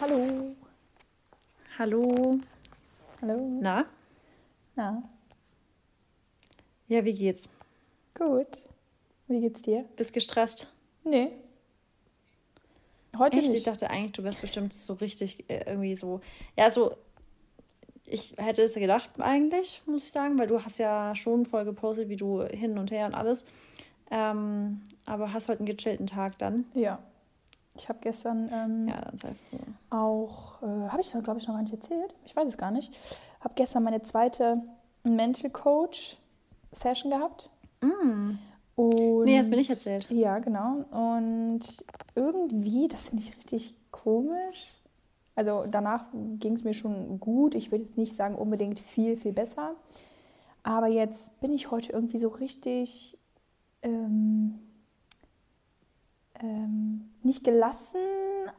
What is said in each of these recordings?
Hallo. Hallo. Hallo. Na? Na, Ja, wie geht's? gut. Wie geht's dir? Bist gestresst? Nee. Heute Echt? Ich nicht. dachte eigentlich, du wärst bestimmt so richtig äh, irgendwie so. Ja, so. Ich hätte es ja gedacht, eigentlich, muss ich sagen, weil du hast ja schon voll gepostet, wie du hin und her und alles. Ähm, aber hast heute einen gechillten Tag dann. Ja. Ich habe gestern ähm, Ja, auch, äh, habe ich glaube ich noch gar nicht erzählt? Ich weiß es gar nicht. Habe gestern meine zweite Mental Coach Session gehabt. Und Mm. Nee, hast mir nicht erzählt. Ja, genau. Und irgendwie, das finde ich richtig komisch. Also danach ging es mir schon gut. Ich würde jetzt nicht sagen unbedingt viel, viel besser. Aber jetzt bin ich heute irgendwie so richtig ähm, ähm, nicht gelassen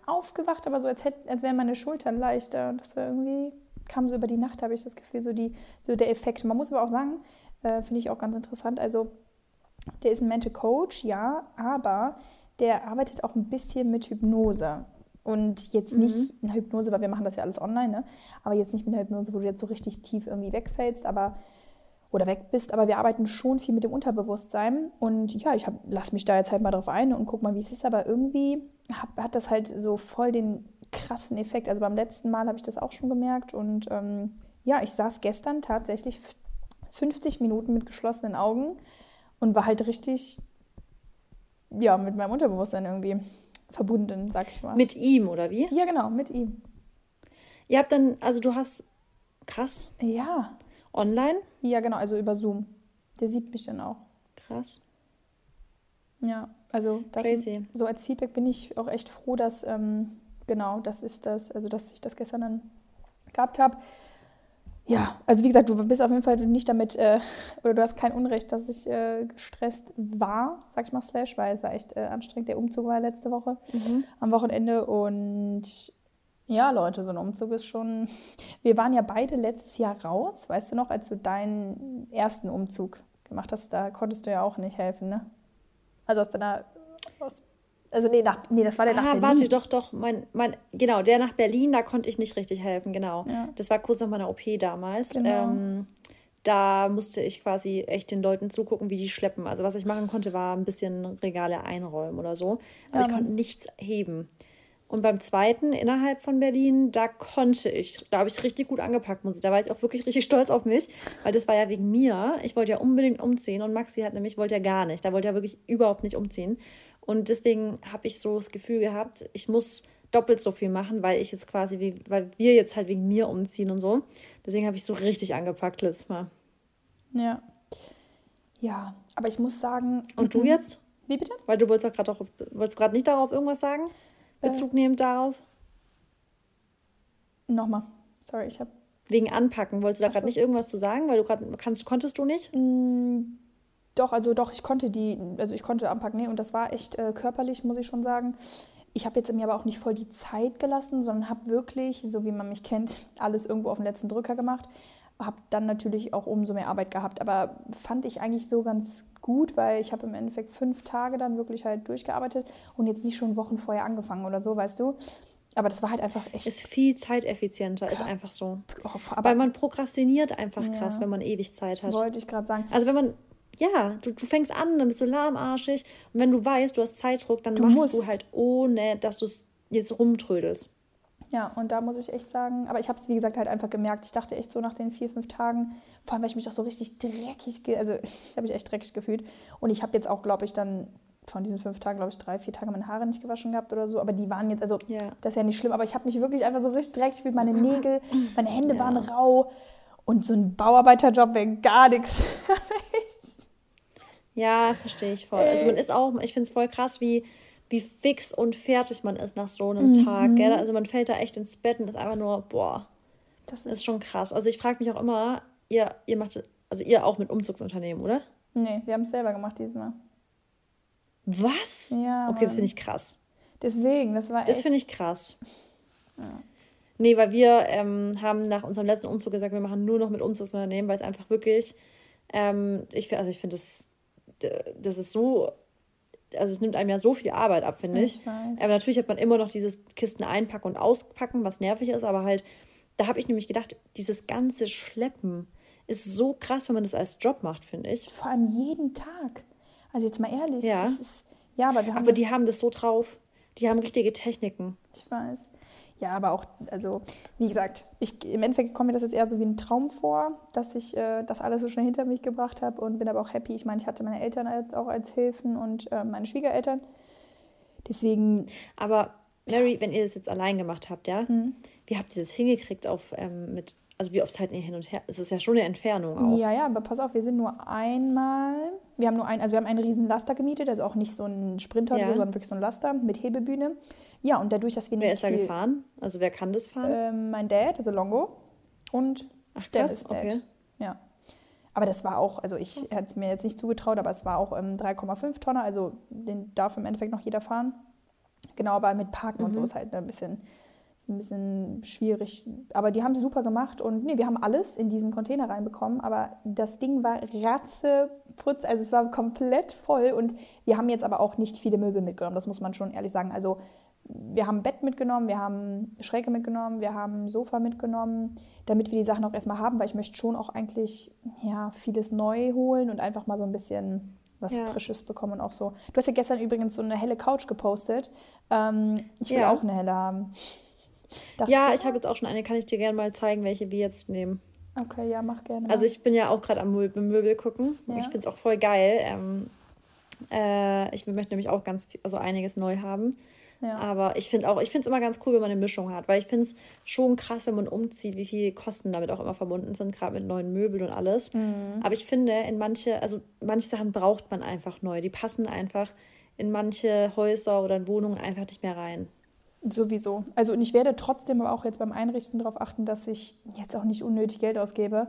aufgewacht, aber so als, hätt, als wären meine Schultern leichter. Das war irgendwie, kam so über die Nacht, habe ich das Gefühl, so, die, so der Effekt. Man muss aber auch sagen, äh, finde ich auch ganz interessant, also der ist ein Mental Coach, ja, aber der arbeitet auch ein bisschen mit Hypnose. Und jetzt nicht eine Hypnose, weil wir machen das ja alles online, ne? aber jetzt nicht mit einer Hypnose, wo du jetzt so richtig tief irgendwie wegfällst, aber oder weg bist, aber wir arbeiten schon viel mit dem Unterbewusstsein. Und ja, ich hab, lass mich da jetzt halt mal drauf ein und guck mal, wie es ist. Aber irgendwie hab, hat das halt so voll den krassen Effekt. Also beim letzten Mal habe ich das auch schon gemerkt. Und ähm, ja, ich saß gestern tatsächlich f- 50 Minuten mit geschlossenen Augen und war halt richtig, ja, mit meinem Unterbewusstsein irgendwie verbunden, sag ich mal. Mit ihm, oder wie? ja, genau, mit ihm. Ihr habt dann, also du hast krass Ja, online. ja, genau, also über Zoom. Der sieht mich dann auch. Krass. Ja, also das so als Feedback bin ich auch echt froh, dass ähm, genau das ist das, also dass ich das gestern dann gehabt habe. Ja, also wie gesagt, du bist auf jeden Fall nicht damit, äh, oder du hast kein Unrecht, dass ich äh, gestresst war, sag ich mal, slash, weil es war echt äh, anstrengend. Der Umzug war letzte Woche am Wochenende und ja, Leute, so ein Umzug ist schon. Wir waren ja beide letztes Jahr raus, weißt du noch, als du deinen ersten Umzug gemacht hast, da konntest du ja auch nicht helfen, ne? Also aus deiner. Aus, also nee, nach, nee, das war der nach Ah, Berlin. warte, doch, doch. Mein, mein, genau, der nach Berlin, da konnte ich nicht richtig helfen, genau. Ja. Das war kurz nach meiner OP damals. Genau. Ähm, da musste ich quasi echt den Leuten zugucken, wie die schleppen. Also was ich machen konnte, war ein bisschen Regale einräumen oder so. Aber Ja, ich konnte nichts heben. Und beim zweiten innerhalb von Berlin, da konnte ich, da habe ich richtig gut angepackt, muss ich. Da war ich auch wirklich richtig stolz auf mich, weil das war ja wegen mir. Ich wollte ja unbedingt umziehen und Maxi hat nämlich, wollte ja gar nicht. Da wollte er wirklich überhaupt nicht umziehen. Und deswegen habe ich so das Gefühl gehabt, ich muss doppelt so viel machen, weil ich jetzt quasi, wie, weil wir jetzt halt wegen mir umziehen und so. Deswegen habe ich so richtig angepackt letztes Mal. Ja. Ja, aber ich muss sagen. Und du jetzt? Wie bitte? Weil du wolltest gerade wolltest gerade nicht darauf irgendwas sagen? Bezug nehmend darauf? Nochmal. Sorry, ich habe. Wegen Anpacken. Wolltest du da gerade so. nicht irgendwas zu sagen? Weil du gerade kannst, konntest du nicht? Doch, also doch, ich konnte die, also ich konnte anpacken, nee, und das war echt äh, körperlich, muss ich schon sagen. Ich habe jetzt mir aber auch nicht voll die Zeit gelassen, sondern habe wirklich, so wie man mich kennt, alles irgendwo auf den letzten Drücker gemacht. Habe dann natürlich auch umso mehr Arbeit gehabt, aber fand ich eigentlich so ganz gut, weil ich habe im Endeffekt fünf Tage dann wirklich halt durchgearbeitet und jetzt nicht schon Wochen vorher angefangen oder so, weißt du. Aber das war halt einfach echt. Ist viel zeiteffizienter, ist Klar. einfach so. oh, Weil aber man prokrastiniert einfach Ja. krass, wenn man ewig Zeit hat. wollte ich gerade sagen. Also wenn man, ja, du, du fängst an, dann bist du lahmarschig. Und wenn du weißt, du hast Zeitdruck, dann Du machst musst. du halt ohne, dass du es jetzt rumtrödelst. Ja, und da muss ich echt sagen, aber ich habe es wie gesagt halt einfach gemerkt. Ich dachte echt so nach den vier, fünf Tagen, vor allem weil ich mich auch so richtig dreckig, also ich habe mich echt dreckig gefühlt. Und ich habe jetzt auch, glaube ich, dann von diesen fünf Tagen, glaube ich, drei, vier Tage meine Haare nicht gewaschen gehabt oder so. Aber die waren jetzt, also Ja. das ist ja nicht schlimm, aber ich habe mich wirklich einfach so richtig dreckig gefühlt. Meine Nägel, meine Hände Ja. waren rau. Und so ein Bauarbeiterjob wäre gar nichts für mich. Ja, verstehe ich voll. Also man ist auch, ich finde es voll krass, wie, wie fix und fertig man ist nach so einem Tag. Gell? Also man fällt da echt ins Bett und ist einfach nur, boah, Das das ist schon krass. Also ich frage mich auch immer, ihr, ihr macht, also ihr auch mit Umzugsunternehmen, oder? Nee, wir haben es selber gemacht diesmal. Was? Ja, Okay, das finde ich krass. Deswegen, das war Das echt. finde ich krass. Nee, weil wir ähm, haben nach unserem letzten Umzug gesagt, wir machen nur noch mit Umzugsunternehmen, weil es einfach wirklich, ähm, ich, also ich finde das, das ist so also es nimmt einem ja so viel Arbeit ab, finde ich. Ich weiß. Aber natürlich hat man immer noch dieses Kisten einpacken und auspacken, was nervig ist, aber halt, da habe ich nämlich gedacht, dieses ganze Schleppen ist so krass, wenn man das als Job macht, finde ich. Vor allem jeden Tag. Also jetzt mal ehrlich, Ja. das ist. Ja, aber wir haben Aber die haben das so drauf. Die haben richtige Techniken. Ich weiß. Ja, aber auch, also, wie gesagt, ich, im Endeffekt kommt mir das jetzt eher so wie ein Traum vor, dass ich äh, das alles so schnell hinter mich gebracht habe und bin aber auch happy. Ich meine, ich hatte meine Eltern als, auch als Hilfen und äh, meine Schwiegereltern. Deswegen, Aber Mary, wenn ihr das jetzt allein gemacht habt, ja, Hm. wie habt ihr das hingekriegt auf ähm, mit, also wie oft seid ihr hin und her? Es ist ja schon eine Entfernung auch. ja, ja, aber pass auf, wir sind nur einmal, wir haben nur ein, also wir haben einen riesen Laster gemietet, also auch nicht so ein Sprinter Ja. so, sondern wirklich so ein Laster mit Hebebühne. Ja, und dadurch, dass wir nicht Wer ist da gefahren? Also wer kann das fahren? Ähm, mein Dad, also Longo, und Ach Dennis Dad. okay. Ja. Aber das war auch, also ich hätte es mir jetzt nicht zugetraut, aber es war auch ähm, 3,5 Tonner, also den darf im Endeffekt noch jeder fahren. Genau, aber mit Parken und so ist halt ein bisschen, ein bisschen schwierig. Aber die haben es super gemacht und nee, wir haben alles in diesen Container reinbekommen, aber das Ding war ratzeputz, also es war komplett voll und wir haben jetzt aber auch nicht viele Möbel mitgenommen, das muss man schon ehrlich sagen. Also wir haben ein Bett mitgenommen, wir haben Schräge mitgenommen, wir haben ein Sofa mitgenommen, damit wir die Sachen auch erstmal haben, weil ich möchte schon auch eigentlich ja, vieles neu holen und einfach mal so ein bisschen was Ja. Frisches bekommen und auch so. Du hast ja gestern übrigens so eine helle Couch gepostet. Ähm, ich will Ja. auch eine helle haben. Dachte Ja, so, ich habe jetzt auch schon eine, kann ich dir gerne mal zeigen, welche wir jetzt nehmen. Okay, ja, mach gerne. Also mal. ich bin ja auch gerade am Möbel, Möbel gucken. Ja. Ich finde es auch voll geil. Ähm, äh, ich möchte nämlich auch ganz viel, also einiges neu haben. Ja. Aber ich finde auch, ich finde es immer ganz cool, wenn man eine Mischung hat, weil ich finde es schon krass, wenn man umzieht, wie viel Kosten damit auch immer verbunden sind, gerade mit neuen Möbeln und alles. Mhm. Aber ich finde, in manche, also manche Sachen braucht man einfach neu. Die passen einfach in manche Häuser oder in Wohnungen einfach nicht mehr rein. Sowieso. Also und ich werde trotzdem aber auch jetzt beim Einrichten darauf achten, dass ich jetzt auch nicht unnötig Geld ausgebe.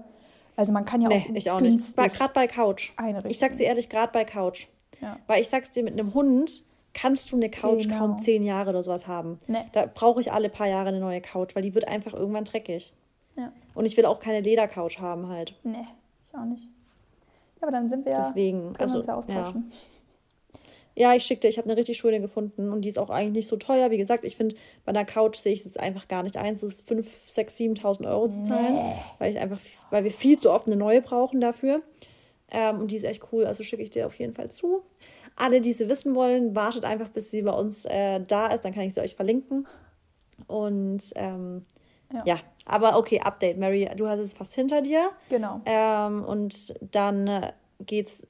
Also man kann ja Nee, auch ich auch nicht. Gerade bei Couch. einrichten. Ich sag's dir ehrlich, gerade bei Couch. Ja. Weil ich sag's dir, mit einem Hund kannst du eine Couch Genau. kaum zehn Jahre oder sowas haben. Nee. Da brauche ich alle paar Jahre eine neue Couch, weil die wird einfach irgendwann dreckig. Ja. Und ich will auch keine Ledercouch haben halt. Nee, ich auch nicht. Ja, aber dann sind wir Deswegen, können also, uns ja austauschen. Ja, ich schickte, ich habe eine richtig schöne gefunden und die ist auch eigentlich nicht so teuer. Wie gesagt, ich finde, bei einer Couch sehe ich es jetzt einfach gar nicht ein, es ist 5, 6, 7.000 Euro zu zahlen, weil ich einfach, weil wir viel zu oft eine neue brauchen dafür. Ähm, und die ist echt cool, also schicke ich dir auf jeden Fall zu. Alle, die sie wissen wollen, wartet einfach, bis sie bei uns äh, da ist, dann kann ich sie euch verlinken. Und ähm, Ja. ja. aber okay, Update, Mary, du hast es fast hinter dir. Genau. Ähm, und dann äh, geht's,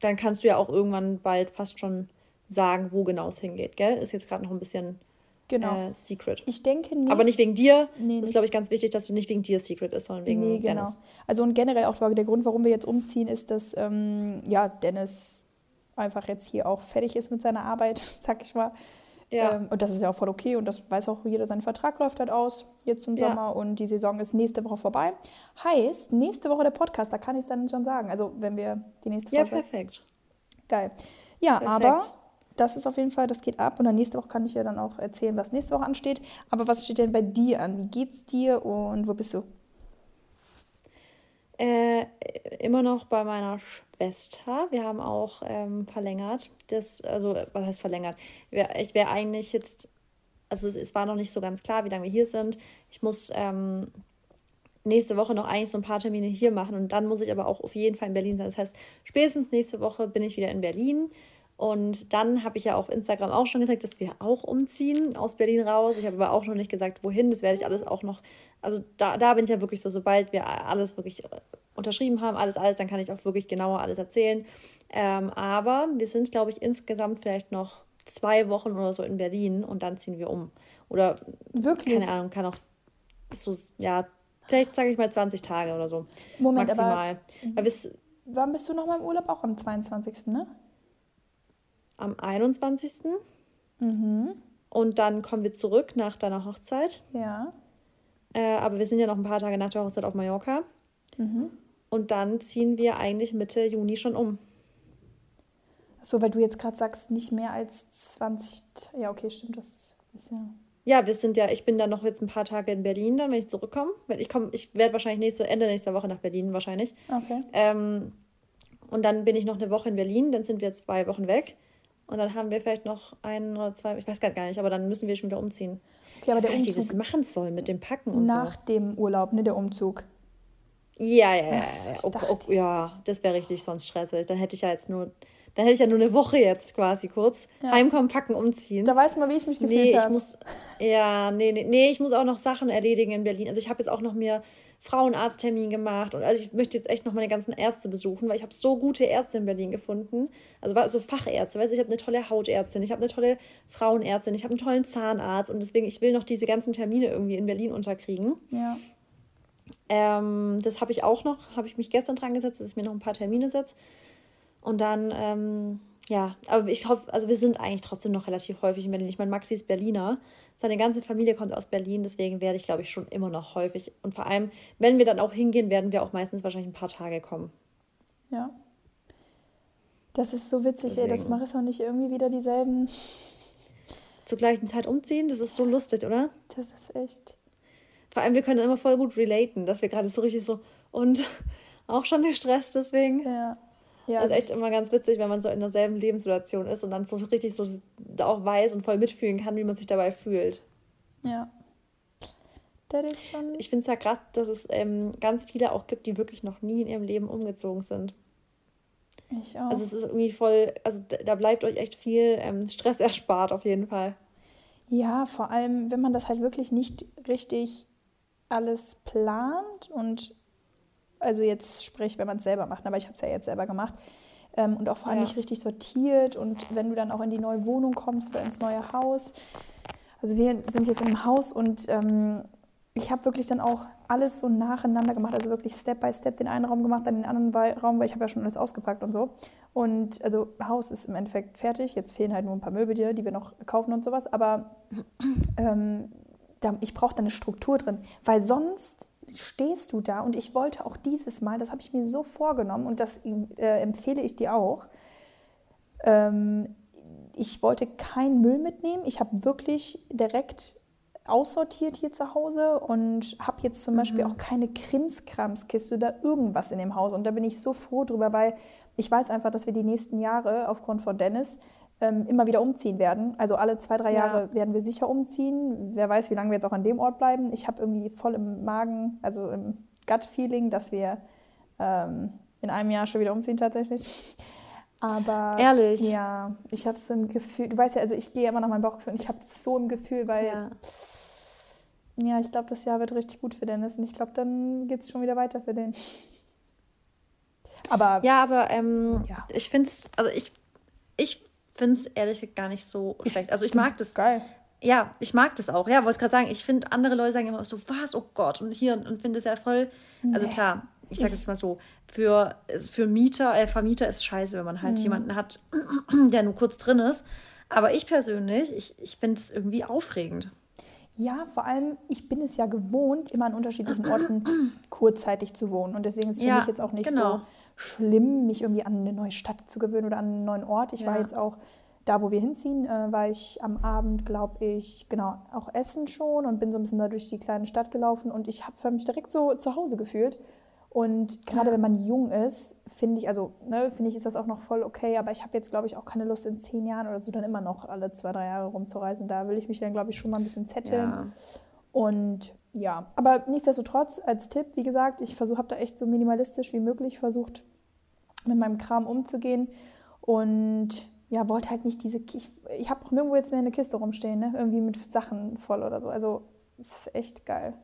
dann kannst du ja auch irgendwann bald fast schon sagen, wo genau es hingeht, gell? Ist jetzt gerade noch ein bisschen Genau. äh, Secret. ich denke nicht. Aber nicht wegen dir. Nee, das ist, glaube ich, ganz wichtig, dass es nicht wegen dir Secret ist, sondern wegen Nee, genau. Dennis. Also und generell auch der Grund, warum wir jetzt umziehen, ist, dass ähm, ja, Dennis einfach jetzt hier auch fertig ist mit seiner Arbeit, sag ich mal. Ja. Ähm, und das ist ja auch voll okay und das weiß auch jeder, sein Vertrag läuft halt aus, jetzt zum Ja. Sommer und die Saison ist nächste Woche vorbei. Heißt, nächste Woche der Podcast, da kann ich es dann schon sagen. Also wenn wir die nächste Ja, Folge perfekt. Geil. Ja, Perfekt. aber das ist auf jeden Fall, das geht ab. Und dann nächste Woche kann ich ja dann auch erzählen, was nächste Woche ansteht. Aber was steht denn bei dir an? Wie geht's dir und wo bist du? Äh, immer noch bei meiner Schwester. Wir haben auch ähm, verlängert. Das, also, was heißt verlängert? Ich wäre eigentlich jetzt, also es, es war noch nicht so ganz klar, wie lange wir hier sind. Ich muss ähm, nächste Woche noch eigentlich so ein paar Termine hier machen und dann muss ich aber auch auf jeden Fall in Berlin sein. Das heißt, spätestens nächste Woche bin ich wieder in Berlin. Und dann habe ich ja auf Instagram auch schon gesagt, dass wir auch umziehen aus Berlin raus. Ich habe aber auch noch nicht gesagt, wohin. Das werde ich alles auch noch. Also da, da bin ich ja wirklich so, sobald wir alles wirklich äh, unterschrieben haben, alles, alles, dann kann ich auch wirklich genauer alles erzählen. Ähm, aber wir sind, glaube ich, insgesamt vielleicht noch zwei Wochen oder so in Berlin und dann ziehen wir um. Oder Wirklich? keine Ahnung, kann auch so, ja, vielleicht sage ich mal 20 Tage oder so. Moment, aber maximal. Weil bis wann bist du noch mal im Urlaub? Auch am 22., ne? Am 21. Mhm. Und dann kommen wir zurück nach deiner Hochzeit. Ja. Äh, aber wir sind ja noch ein paar Tage nach der Hochzeit auf Mallorca. Mhm. Und dann ziehen wir eigentlich Mitte Juni schon um. So, weil du jetzt gerade sagst, nicht mehr als 20. T- Ja, okay, stimmt, das ist ja. Ja, wir sind ja, ich bin dann noch jetzt ein paar Tage in Berlin, dann, wenn ich zurückkomme. Ich, komm, ich werde wahrscheinlich nächste, Ende nächster Woche nach Berlin wahrscheinlich. Okay. Ähm, Und dann bin ich noch eine Woche in Berlin, dann sind wir zwei Wochen weg. Und dann haben wir vielleicht noch ein oder zwei, ich weiß gar nicht, aber dann müssen wir schon wieder umziehen. Okay, aber ich weiß der Umzug, wie das machen soll mit dem Packen und Nach so. dem Urlaub, ne, der Umzug. Ja, ja, ja. So, ja, okay, okay, ja, das wäre richtig sonst stressig. Dann hätte ich ja jetzt nur, dann hätte ich ja nur eine Woche jetzt quasi kurz. Ja. Heimkommen, packen, umziehen. Da weißt du mal, wie ich mich gefühlt nee, habe. Ja, nee, nee, nee, ich muss auch noch Sachen erledigen in Berlin. Also ich habe jetzt auch noch mir Frauenarzttermin gemacht und also ich möchte jetzt echt noch meine ganzen Ärzte besuchen, weil ich habe so gute Ärzte in Berlin gefunden. Also so Fachärzte, weißt du, ich habe eine tolle Hautärztin, ich habe eine tolle Frauenärztin, ich habe einen tollen Zahnarzt und deswegen ich will noch diese ganzen Termine irgendwie in Berlin unterkriegen. Ja. Ähm, das habe ich auch noch, habe ich mich gestern dran gesetzt, dass ich mir noch ein paar Termine setze. Und dann, ähm, ja, aber ich hoffe, also wir sind eigentlich trotzdem noch relativ häufig in Berlin. Ich meine, Maxi ist Berliner, seine ganze Familie kommt aus Berlin, deswegen werde ich, glaube ich, schon immer noch häufig. Und vor allem, wenn wir dann auch hingehen, werden wir auch meistens wahrscheinlich ein paar Tage kommen. Ja. Das ist so witzig, deswegen. ey, dass Marissa und ich irgendwie wieder dieselben. Zur gleichen Zeit umziehen, das ist so lustig, oder? Das ist echt. Vor allem, wir können immer voll gut relaten, dass wir gerade so richtig so und auch schon gestresst deswegen. Ja. Ja, das ist echt immer ganz witzig, wenn man so in derselben Lebenssituation ist und dann so richtig so auch weiß und voll mitfühlen kann, wie man sich dabei fühlt. Ja. Das ist schon. Ich finde es ja krass, dass es ähm, ganz viele auch gibt, die wirklich noch nie in ihrem Leben umgezogen sind. Ich auch. Also es ist irgendwie voll, also da bleibt euch echt viel ähm, Stress erspart auf jeden Fall. Ja, vor allem, wenn man das halt wirklich nicht richtig alles plant und also jetzt sprich, wenn man es selber macht, aber ich habe es ja jetzt selber gemacht ähm, und auch vor allem ja. nicht richtig sortiert und wenn du dann auch in die neue Wohnung kommst oder ins neue Haus. Also wir sind jetzt im Haus und ähm, ich habe wirklich dann auch alles so nacheinander gemacht, also wirklich Step by Step den einen Raum gemacht, dann den anderen Raum, weil ich habe ja schon alles ausgepackt und so. Und also Haus ist im Endeffekt fertig, jetzt fehlen halt nur ein paar Möbel, die, die wir noch kaufen und sowas, aber ähm, ich brauche da eine Struktur drin, weil sonst stehst du da und ich wollte auch dieses Mal, das habe ich mir so vorgenommen und das äh, empfehle ich dir auch. Ähm, ich wollte keinen Müll mitnehmen. Ich habe wirklich direkt aussortiert hier zu Hause und habe jetzt zum mhm. Beispiel auch keine Krimskramskiste oder irgendwas in dem Haus. Und da bin ich so froh drüber, weil ich weiß einfach, dass wir die nächsten Jahre aufgrund von Dennis immer wieder umziehen werden. Also alle zwei, drei Jahre ja. werden wir sicher umziehen. Wer weiß, wie lange wir jetzt auch an dem Ort bleiben. Ich habe irgendwie voll im Magen, also im Gut-Feeling, dass wir ähm, in einem Jahr schon wieder umziehen tatsächlich. Aber ehrlich, ja, ich habe so im Gefühl, du weißt ja, also ich gehe immer nach meinem Bauchgefühl und ich habe so im Gefühl, weil ja, ja ich glaube, das Jahr wird richtig gut für Dennis und ich glaube, dann geht es schon wieder weiter für den. Aber ja, aber ähm, ja. ich finde es, also ich, ich finde es ehrlich gesagt gar nicht so schlecht. Also ich mag das. Geil. Ja, ich mag das auch. Ja, wollte ich gerade sagen, ich finde, andere Leute sagen immer so, was, oh Gott, und hier, und finde es ja voll. Also nee. klar, ich sage jetzt mal so, für, für Mieter, äh, Vermieter ist scheiße, wenn man halt mhm. jemanden hat, der nur kurz drin ist. Aber ich persönlich, ich, ich finde es irgendwie aufregend. Ja, vor allem, ich bin es ja gewohnt, immer an unterschiedlichen Orten kurzzeitig zu wohnen. Und deswegen ist es für ja, mich jetzt auch nicht genau. so schlimm, mich irgendwie an eine neue Stadt zu gewöhnen oder an einen neuen Ort. Ich ja. war jetzt auch da, wo wir hinziehen, äh, war ich am Abend, glaube ich, genau, auch essen schon und bin so ein bisschen da durch die kleine Stadt gelaufen und ich habe mich direkt so zu Hause gefühlt. Und gerade wenn man jung ist, finde ich, also ne, finde ich, ist das auch noch voll okay, aber ich habe jetzt, glaube ich, auch keine Lust in zehn Jahren oder so dann immer noch alle zwei, drei Jahre rumzureisen. Da will ich mich dann, glaube ich, schon mal ein bisschen zetteln. Ja. Und ja, aber nichtsdestotrotz als Tipp, wie gesagt, ich versuche, habe da echt so minimalistisch wie möglich versucht, mit meinem Kram umzugehen und ja, wollte halt nicht diese, ich, ich habe auch nirgendwo jetzt mehr eine Kiste rumstehen, ne? irgendwie mit Sachen voll oder so. Also es ist echt geil.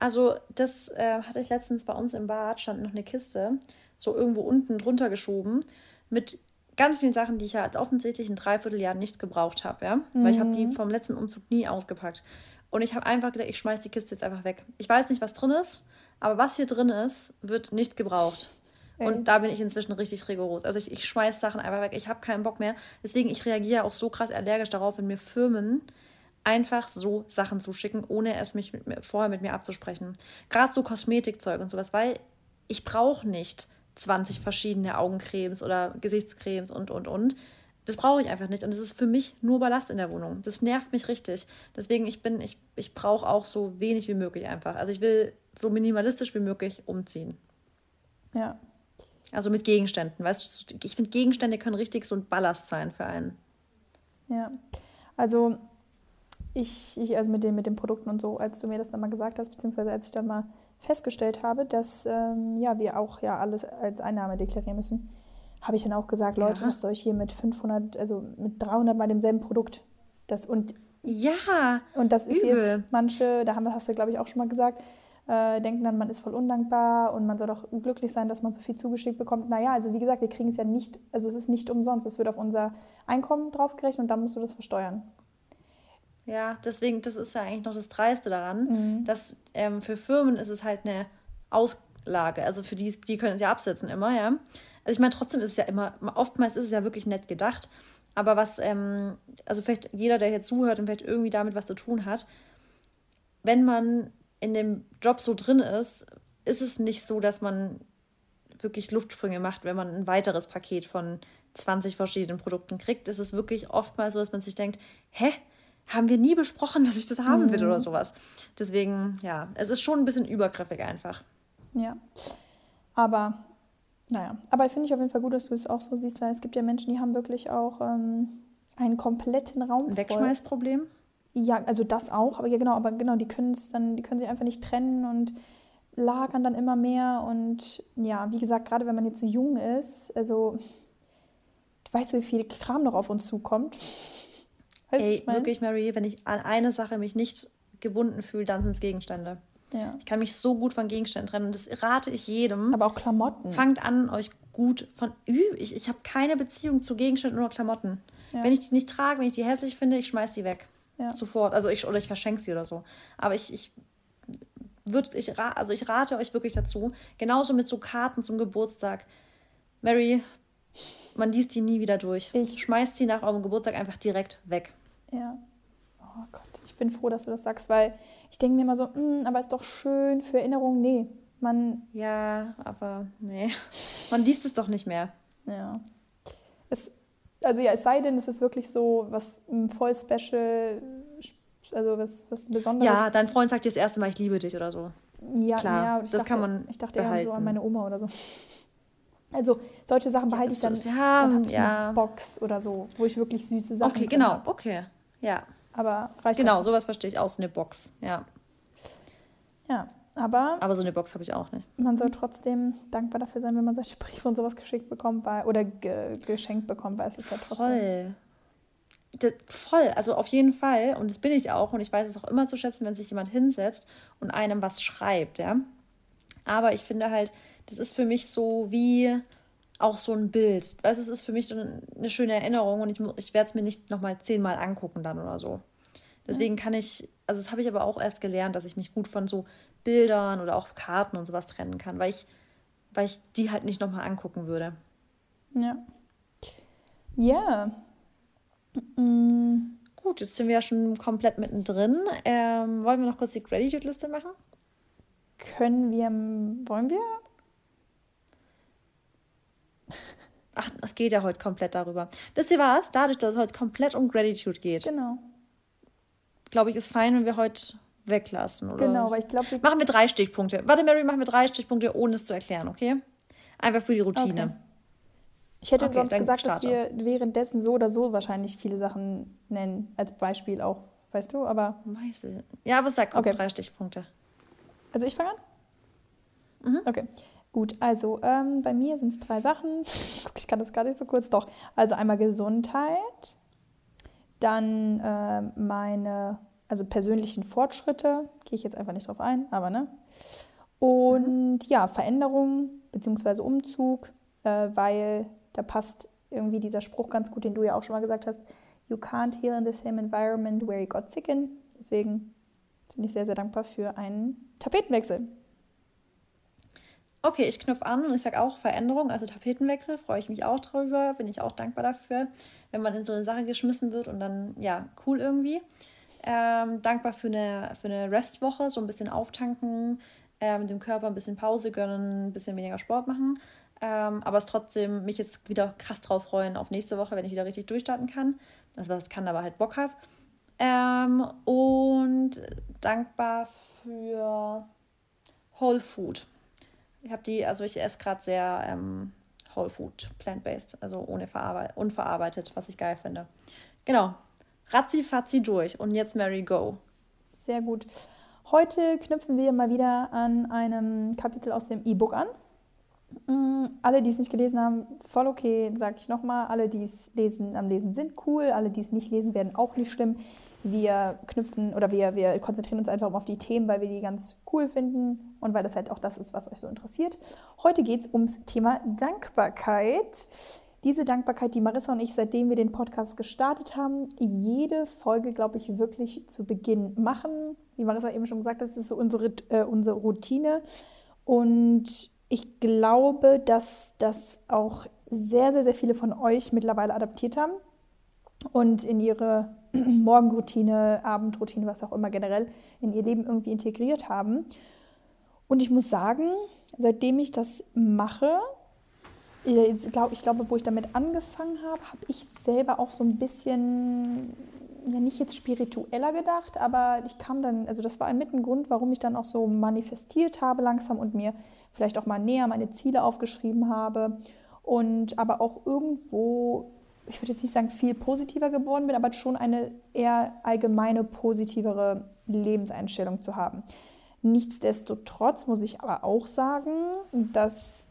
Also das äh, hatte ich letztens bei uns im Bad, stand noch eine Kiste, so irgendwo unten drunter geschoben, mit ganz vielen Sachen, die ich ja als offensichtlich ein Dreivierteljahr nicht gebraucht habe, ja, mhm. weil ich habe die vom letzten Umzug nie ausgepackt. Und ich habe einfach gedacht, ich schmeiß die Kiste jetzt einfach weg. Ich weiß nicht, was drin ist, aber was hier drin ist, wird nicht gebraucht. Und da bin ich inzwischen richtig rigoros. Also ich, ich schmeiß Sachen einfach weg. Ich habe keinen Bock mehr. Deswegen, ich reagiere auch so krass allergisch darauf, wenn mir Firmen einfach so Sachen zuschicken, ohne es mich mit mir, vorher mit mir abzusprechen. Gerade so Kosmetikzeug und sowas, weil ich brauche nicht 20 verschiedene Augencremes oder Gesichtscremes und, und, und. Das brauche ich einfach nicht. Und es ist für mich nur Ballast in der Wohnung. Das nervt mich richtig. Deswegen, ich bin, ich, ich brauche auch so wenig wie möglich einfach. Also ich will so minimalistisch wie möglich umziehen. Ja. Also mit Gegenständen. Weißt du, ich finde, Gegenstände können richtig so ein Ballast sein für einen. Ja. Also ich, ich also mit den, mit den Produkten und so, als du mir das dann mal gesagt hast, beziehungsweise als ich dann mal festgestellt habe, dass ähm, ja, wir auch ja alles als Einnahme deklarieren müssen, habe ich dann auch gesagt, Leute, ja. was soll ich hier mit 500, also mit 300 mal demselben Produkt? Das und ja, und das ist übel. jetzt manche, da haben, hast du glaube ich auch schon mal gesagt, äh, denken dann, man ist voll undankbar und man soll doch glücklich sein, dass man so viel zugeschickt bekommt. Naja, also wie gesagt, wir kriegen es ja nicht, also es ist nicht umsonst, es wird auf unser Einkommen draufgerechnet und dann musst du das versteuern. Ja, deswegen, das ist ja eigentlich noch das Dreiste daran, mhm. dass ähm, für Firmen ist es halt eine Auslage. Also für die, die können es ja absetzen immer, ja. Also ich meine, trotzdem ist es ja immer, oftmals ist es ja wirklich nett gedacht. Aber was, ähm, also vielleicht jeder, der jetzt zuhört und vielleicht irgendwie damit was zu tun hat, wenn man in dem Job so drin ist, ist es nicht so, dass man wirklich Luftsprünge macht, wenn man ein weiteres Paket von 20 verschiedenen Produkten kriegt. Es ist wirklich oftmals so, dass man sich denkt, hä, haben wir nie besprochen, dass ich das haben will oder mhm. sowas. Deswegen, ja, es ist schon ein bisschen übergriffig einfach. Ja. Aber, naja, aber finde ich auf jeden Fall gut, dass du es auch so siehst, weil es gibt ja Menschen, die haben wirklich auch ähm, einen kompletten Raum. Wegschmeißproblem? Ja, also das auch, aber ja genau, aber genau, die können es dann, die können sich einfach nicht trennen und lagern dann immer mehr und ja, wie gesagt, gerade wenn man jetzt so jung ist, also weißt du, wie viel Kram noch auf uns zukommt? Weißt Ey, wirklich, Mary, wenn ich an eine Sache mich nicht gebunden fühle, dann sind es Gegenstände. Ja. Ich kann mich so gut von Gegenständen trennen und das rate ich jedem. Aber auch Klamotten. Fangt an, euch gut von. Ich, ich habe keine Beziehung zu Gegenständen oder Klamotten. Ja. Wenn ich die nicht trage, wenn ich die hässlich finde, ich schmeiß die weg. Ja. Sofort. Also ich, oder ich verschenke sie oder so. Aber ich, ich würd, ich, also ich rate euch wirklich dazu. Genauso mit so Karten zum Geburtstag. Mary, man liest die nie wieder durch. Ich schmeißt sie nach eurem Geburtstag einfach direkt weg. Ja. Oh Gott, ich bin froh, dass du das sagst, weil ich denke mir immer so, mm, aber ist doch schön für Erinnerungen. Nee, man. Ja, aber nee. Man liest es doch nicht mehr. Ja. Es, also ja, es sei denn, es ist wirklich so was mm, voll special, also was, was Besonderes. Ja, dein Freund sagt dir das erste Mal, ich liebe dich oder so. Ja, Klar, ja, das dachte, kann man. Ich dachte behalten. eher so an meine Oma oder so. Also solche Sachen behalte ja, ich dann. Ja, dann habe ich ja. eine Box oder so, wo ich wirklich süße Sachen Okay, genau, hab. okay. Ja. Aber reicht Genau, auch. sowas verstehe ich aus, eine Box, ja. Ja, aber. Aber so eine Box habe ich auch nicht. Man soll trotzdem dankbar dafür sein, wenn man solche Briefe und sowas geschickt bekommt, weil, oder ge geschenkt bekommt, weil es ist ja trotzdem. Voll. Das, voll, also auf jeden Fall, und das bin ich auch, und ich weiß es auch immer zu schätzen, wenn sich jemand hinsetzt und einem was schreibt, ja. Aber ich finde halt, das ist für mich so wie auch so ein Bild. Weißt es ist für mich so eine schöne Erinnerung und ich, ich werde es mir nicht nochmal zehnmal angucken dann oder so. Deswegen kann ich, also das habe ich aber auch erst gelernt, dass ich mich gut von so Bildern oder auch Karten und sowas trennen kann, weil ich, weil ich die halt nicht nochmal angucken würde. Ja. Ja. Mhm. Gut, jetzt sind wir ja schon komplett mittendrin. Ähm, wollen wir noch kurz die Gratitude-Liste machen? Können wir, wollen wir? Ach, es geht ja heute komplett darüber. Wisst ihr was? Dadurch, dass es heute komplett um Gratitude geht. Genau. Glaube ich, ist fein, wenn wir heute weglassen, oder? Genau, weil ich glaube. Machen wir drei Stichpunkte. Warte, Mary, machen wir drei Stichpunkte, ohne es zu erklären, okay? Einfach für die Routine. Okay. Ich hätte okay, sonst gesagt, starte. dass wir währenddessen so oder so wahrscheinlich viele Sachen nennen, als Beispiel auch, weißt du, aber. Weiße. Ja, aber sag kurz okay. drei Stichpunkte. Also ich fange an? Mhm. Okay. Gut, also ähm, bei mir sind es drei Sachen. Ich kann das gar nicht so kurz. Doch. Also einmal Gesundheit, dann äh, meine, also persönlichen Fortschritte, gehe ich jetzt einfach nicht drauf ein, aber ne. Und mhm. ja, Veränderung bzw. Umzug, äh, weil da passt irgendwie dieser Spruch ganz gut, den du ja auch schon mal gesagt hast. You can't heal in the same environment where you got sick in. Deswegen bin ich sehr, sehr dankbar für einen Tapetenwechsel. Okay, ich knüpfe an und ich sage auch Veränderung, also Tapetenwechsel, freue ich mich auch drüber, bin ich auch dankbar dafür, wenn man in so eine Sache geschmissen wird und dann, ja, cool irgendwie. Ähm, dankbar für eine, für eine Restwoche, so ein bisschen auftanken, ähm, dem Körper ein bisschen Pause gönnen, ein bisschen weniger Sport machen. Ähm, aber es trotzdem mich jetzt wieder krass drauf freuen auf nächste Woche, wenn ich wieder richtig durchstarten kann. Das was kann, aber halt Bock habe. Ähm, und dankbar für Whole Food Ich habe die, also ich esse gerade sehr ähm, Whole Food, plant-based, also ohne verarbeitet, unverarbeitet, was ich geil finde. Genau. Ratzi fatzi durch. Und jetzt Mary Go. Sehr gut. Heute knüpfen wir mal wieder an einem Kapitel aus dem E-Book an. Mm, alle, die es nicht gelesen haben, voll okay, sage ich nochmal. Alle, die es lesen, am Lesen sind cool. Alle, die es nicht lesen, werden auch nicht schlimm. Wir knüpfen oder wir, wir konzentrieren uns einfach auf die Themen, weil wir die ganz cool finden und weil das halt auch das ist, was euch so interessiert. Heute geht es ums Thema Dankbarkeit. Diese Dankbarkeit, die Marissa und ich, seitdem wir den Podcast gestartet haben, jede Folge, glaube ich, wirklich zu Beginn machen. Wie Marissa eben schon gesagt hat, das ist so unsere, äh, unsere Routine. Und ich glaube, dass das auch sehr, sehr, sehr viele von euch mittlerweile adaptiert haben und in ihre Morgenroutine, Abendroutine, was auch immer generell in ihr Leben irgendwie integriert haben. Und ich muss sagen, seitdem ich das mache, ich glaube, ich glaube, wo ich damit angefangen habe, habe ich selber auch so ein bisschen, ja nicht jetzt spiritueller gedacht, aber ich kam dann, also das war ein Mittengrund, warum ich dann auch so manifestiert habe langsam und mir vielleicht auch mal näher meine Ziele aufgeschrieben habe und aber auch irgendwo ich würde jetzt nicht sagen, viel positiver geworden bin, aber schon eine eher allgemeine positivere Lebenseinstellung zu haben. Nichtsdestotrotz muss ich aber auch sagen, dass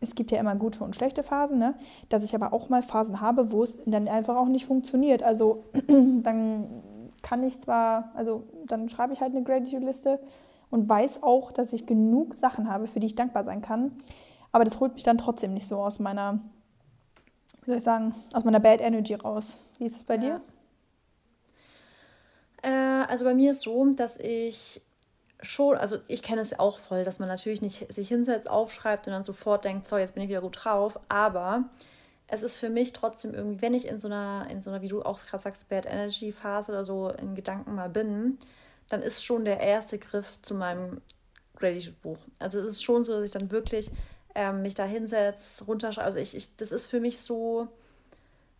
es gibt ja immer gute und schlechte Phasen, ne? dass ich aber auch mal Phasen habe, wo es dann einfach auch nicht funktioniert. Also dann kann ich zwar, also dann schreibe ich halt eine Gratitude-Liste und weiß auch, dass ich genug Sachen habe, für die ich dankbar sein kann. Aber das holt mich dann trotzdem nicht so aus meiner wie soll ich sagen, aus meiner Bad Energy raus. Wie ist es bei ja. dir? Äh, also bei mir ist so, dass ich schon, also ich kenne es auch voll, dass man natürlich nicht sich hinsetzt, aufschreibt und dann sofort denkt, so, jetzt bin ich wieder gut drauf, aber es ist für mich trotzdem irgendwie, wenn ich in so einer, in so einer, wie du auch gerade sagst, Bad Energy Phase oder so in Gedanken mal bin, dann ist schon der erste Griff zu meinem Gratitude Buch. Also es ist schon so, dass ich dann wirklich ähm, mich da hinsetze, runterschreibe. Also ich, ich, das ist für mich so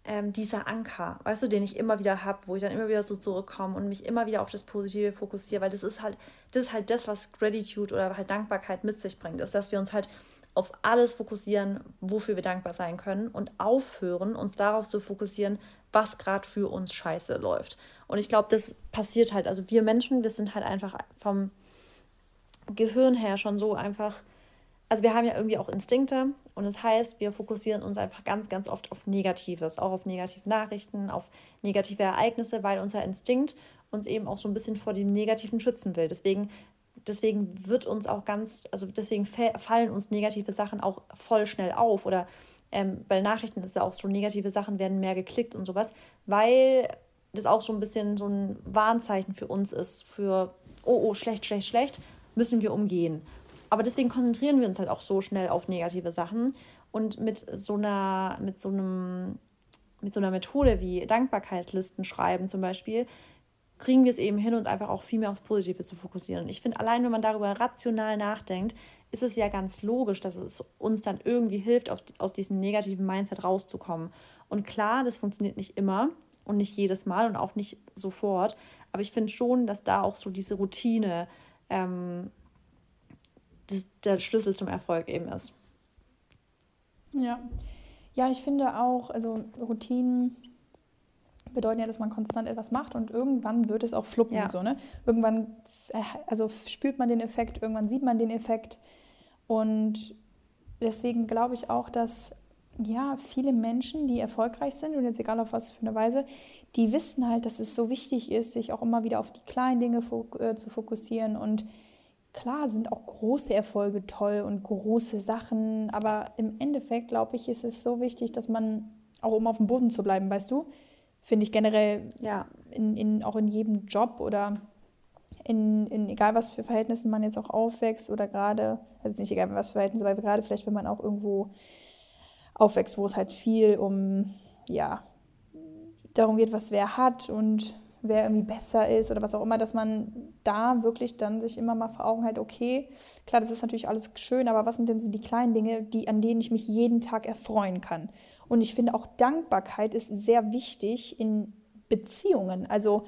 ähm, dieser Anker, weißt du, den ich immer wieder habe, wo ich dann immer wieder so zurückkomme und mich immer wieder auf das Positive fokussiere, weil das ist halt, das ist halt das, was Gratitude oder halt Dankbarkeit mit sich bringt, ist, dass wir uns halt auf alles fokussieren, wofür wir dankbar sein können und aufhören, uns darauf zu fokussieren, was gerade für uns scheiße läuft. Und ich glaube, das passiert halt, also wir Menschen, wir sind halt einfach vom Gehirn her schon so einfach also wir haben ja irgendwie auch Instinkte und das heißt, wir fokussieren uns einfach ganz, ganz oft auf Negatives, auch auf negative Nachrichten, auf negative Ereignisse, weil unser Instinkt uns eben auch so ein bisschen vor dem Negativen schützen will. Deswegen, deswegen wird uns auch ganz, also deswegen fallen uns negative Sachen auch voll schnell auf oder ähm, bei Nachrichten ist ja auch so, negative Sachen werden mehr geklickt und sowas, weil das auch so ein bisschen so ein Warnzeichen für uns ist, für, oh, oh, schlecht, schlecht, schlecht, müssen wir umgehen. Aber deswegen konzentrieren wir uns halt auch so schnell auf negative Sachen. Und mit so einer, mit so einem, mit so einer Methode wie Dankbarkeitslisten schreiben zum Beispiel, kriegen wir es eben hin und einfach auch viel mehr aufs Positive zu fokussieren. Und ich finde, allein wenn man darüber rational nachdenkt, ist es ja ganz logisch, dass es uns dann irgendwie hilft, auf, aus diesem negativen Mindset rauszukommen. Und klar, das funktioniert nicht immer und nicht jedes Mal und auch nicht sofort. Aber ich finde schon, dass da auch so diese Routine ähm, der Schlüssel zum Erfolg eben ist. Ja. Ja, ich finde auch, also Routinen bedeuten ja, dass man konstant etwas macht und irgendwann wird es auch fluppen. Ja. So, ne? Irgendwann äh, also spürt man den Effekt, irgendwann sieht man den Effekt. Und deswegen glaube ich auch, dass ja, viele Menschen, die erfolgreich sind, und jetzt egal auf was für eine Weise, die wissen halt, dass es so wichtig ist, sich auch immer wieder auf die kleinen Dinge äh, zu fokussieren und Klar sind auch große Erfolge toll und große Sachen, aber im Endeffekt, glaube ich, ist es so wichtig, dass man, auch um auf dem Boden zu bleiben, weißt du, finde ich generell, ja, in, in, auch in jedem Job oder in, in egal was für Verhältnissen man jetzt auch aufwächst oder gerade, also nicht egal was für Verhältnisse, aber gerade vielleicht, wenn man auch irgendwo aufwächst, wo es halt viel um, ja, darum geht, was wer hat und wer irgendwie besser ist oder was auch immer, dass man da wirklich dann sich immer mal vor Augen hält, okay, klar, das ist natürlich alles schön, aber was sind denn so die kleinen Dinge, die, an denen ich mich jeden Tag erfreuen kann? Und ich finde auch Dankbarkeit ist sehr wichtig in Beziehungen. Also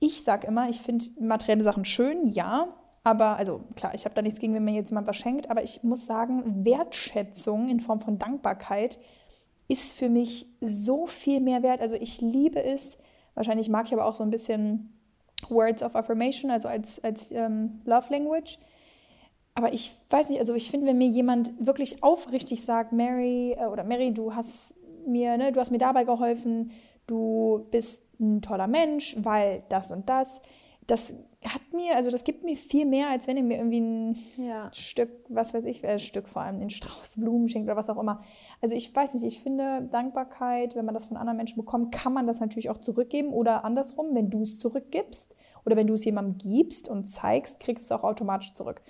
ich sage immer, ich finde materielle Sachen schön, ja, Aber, also klar, ich habe da nichts gegen, wenn mir jetzt jemand was schenkt, aber ich muss sagen, Wertschätzung in Form von Dankbarkeit ist für mich so viel mehr wert. Also ich liebe es, wahrscheinlich mag ich aber auch so ein bisschen Words of Affirmation, also als, als ähm, Love Language. Aber ich weiß nicht, also ich finde, wenn mir jemand wirklich aufrichtig sagt, Mary äh, oder Mary, du hast mir, ne, du hast mir dabei geholfen, du bist ein toller Mensch, weil das und das, das hat mir, also das gibt mir viel mehr, als wenn ihr mir irgendwie ein ja. Stück, was weiß ich, ein äh, Stück vor allem, einen Strauß Blumen schenkt oder was auch immer. Also ich weiß nicht, ich finde Dankbarkeit, wenn man das von anderen Menschen bekommt, kann man das natürlich auch zurückgeben oder andersrum, wenn du es zurückgibst oder wenn du es jemandem gibst und zeigst, kriegst du es auch automatisch zurück.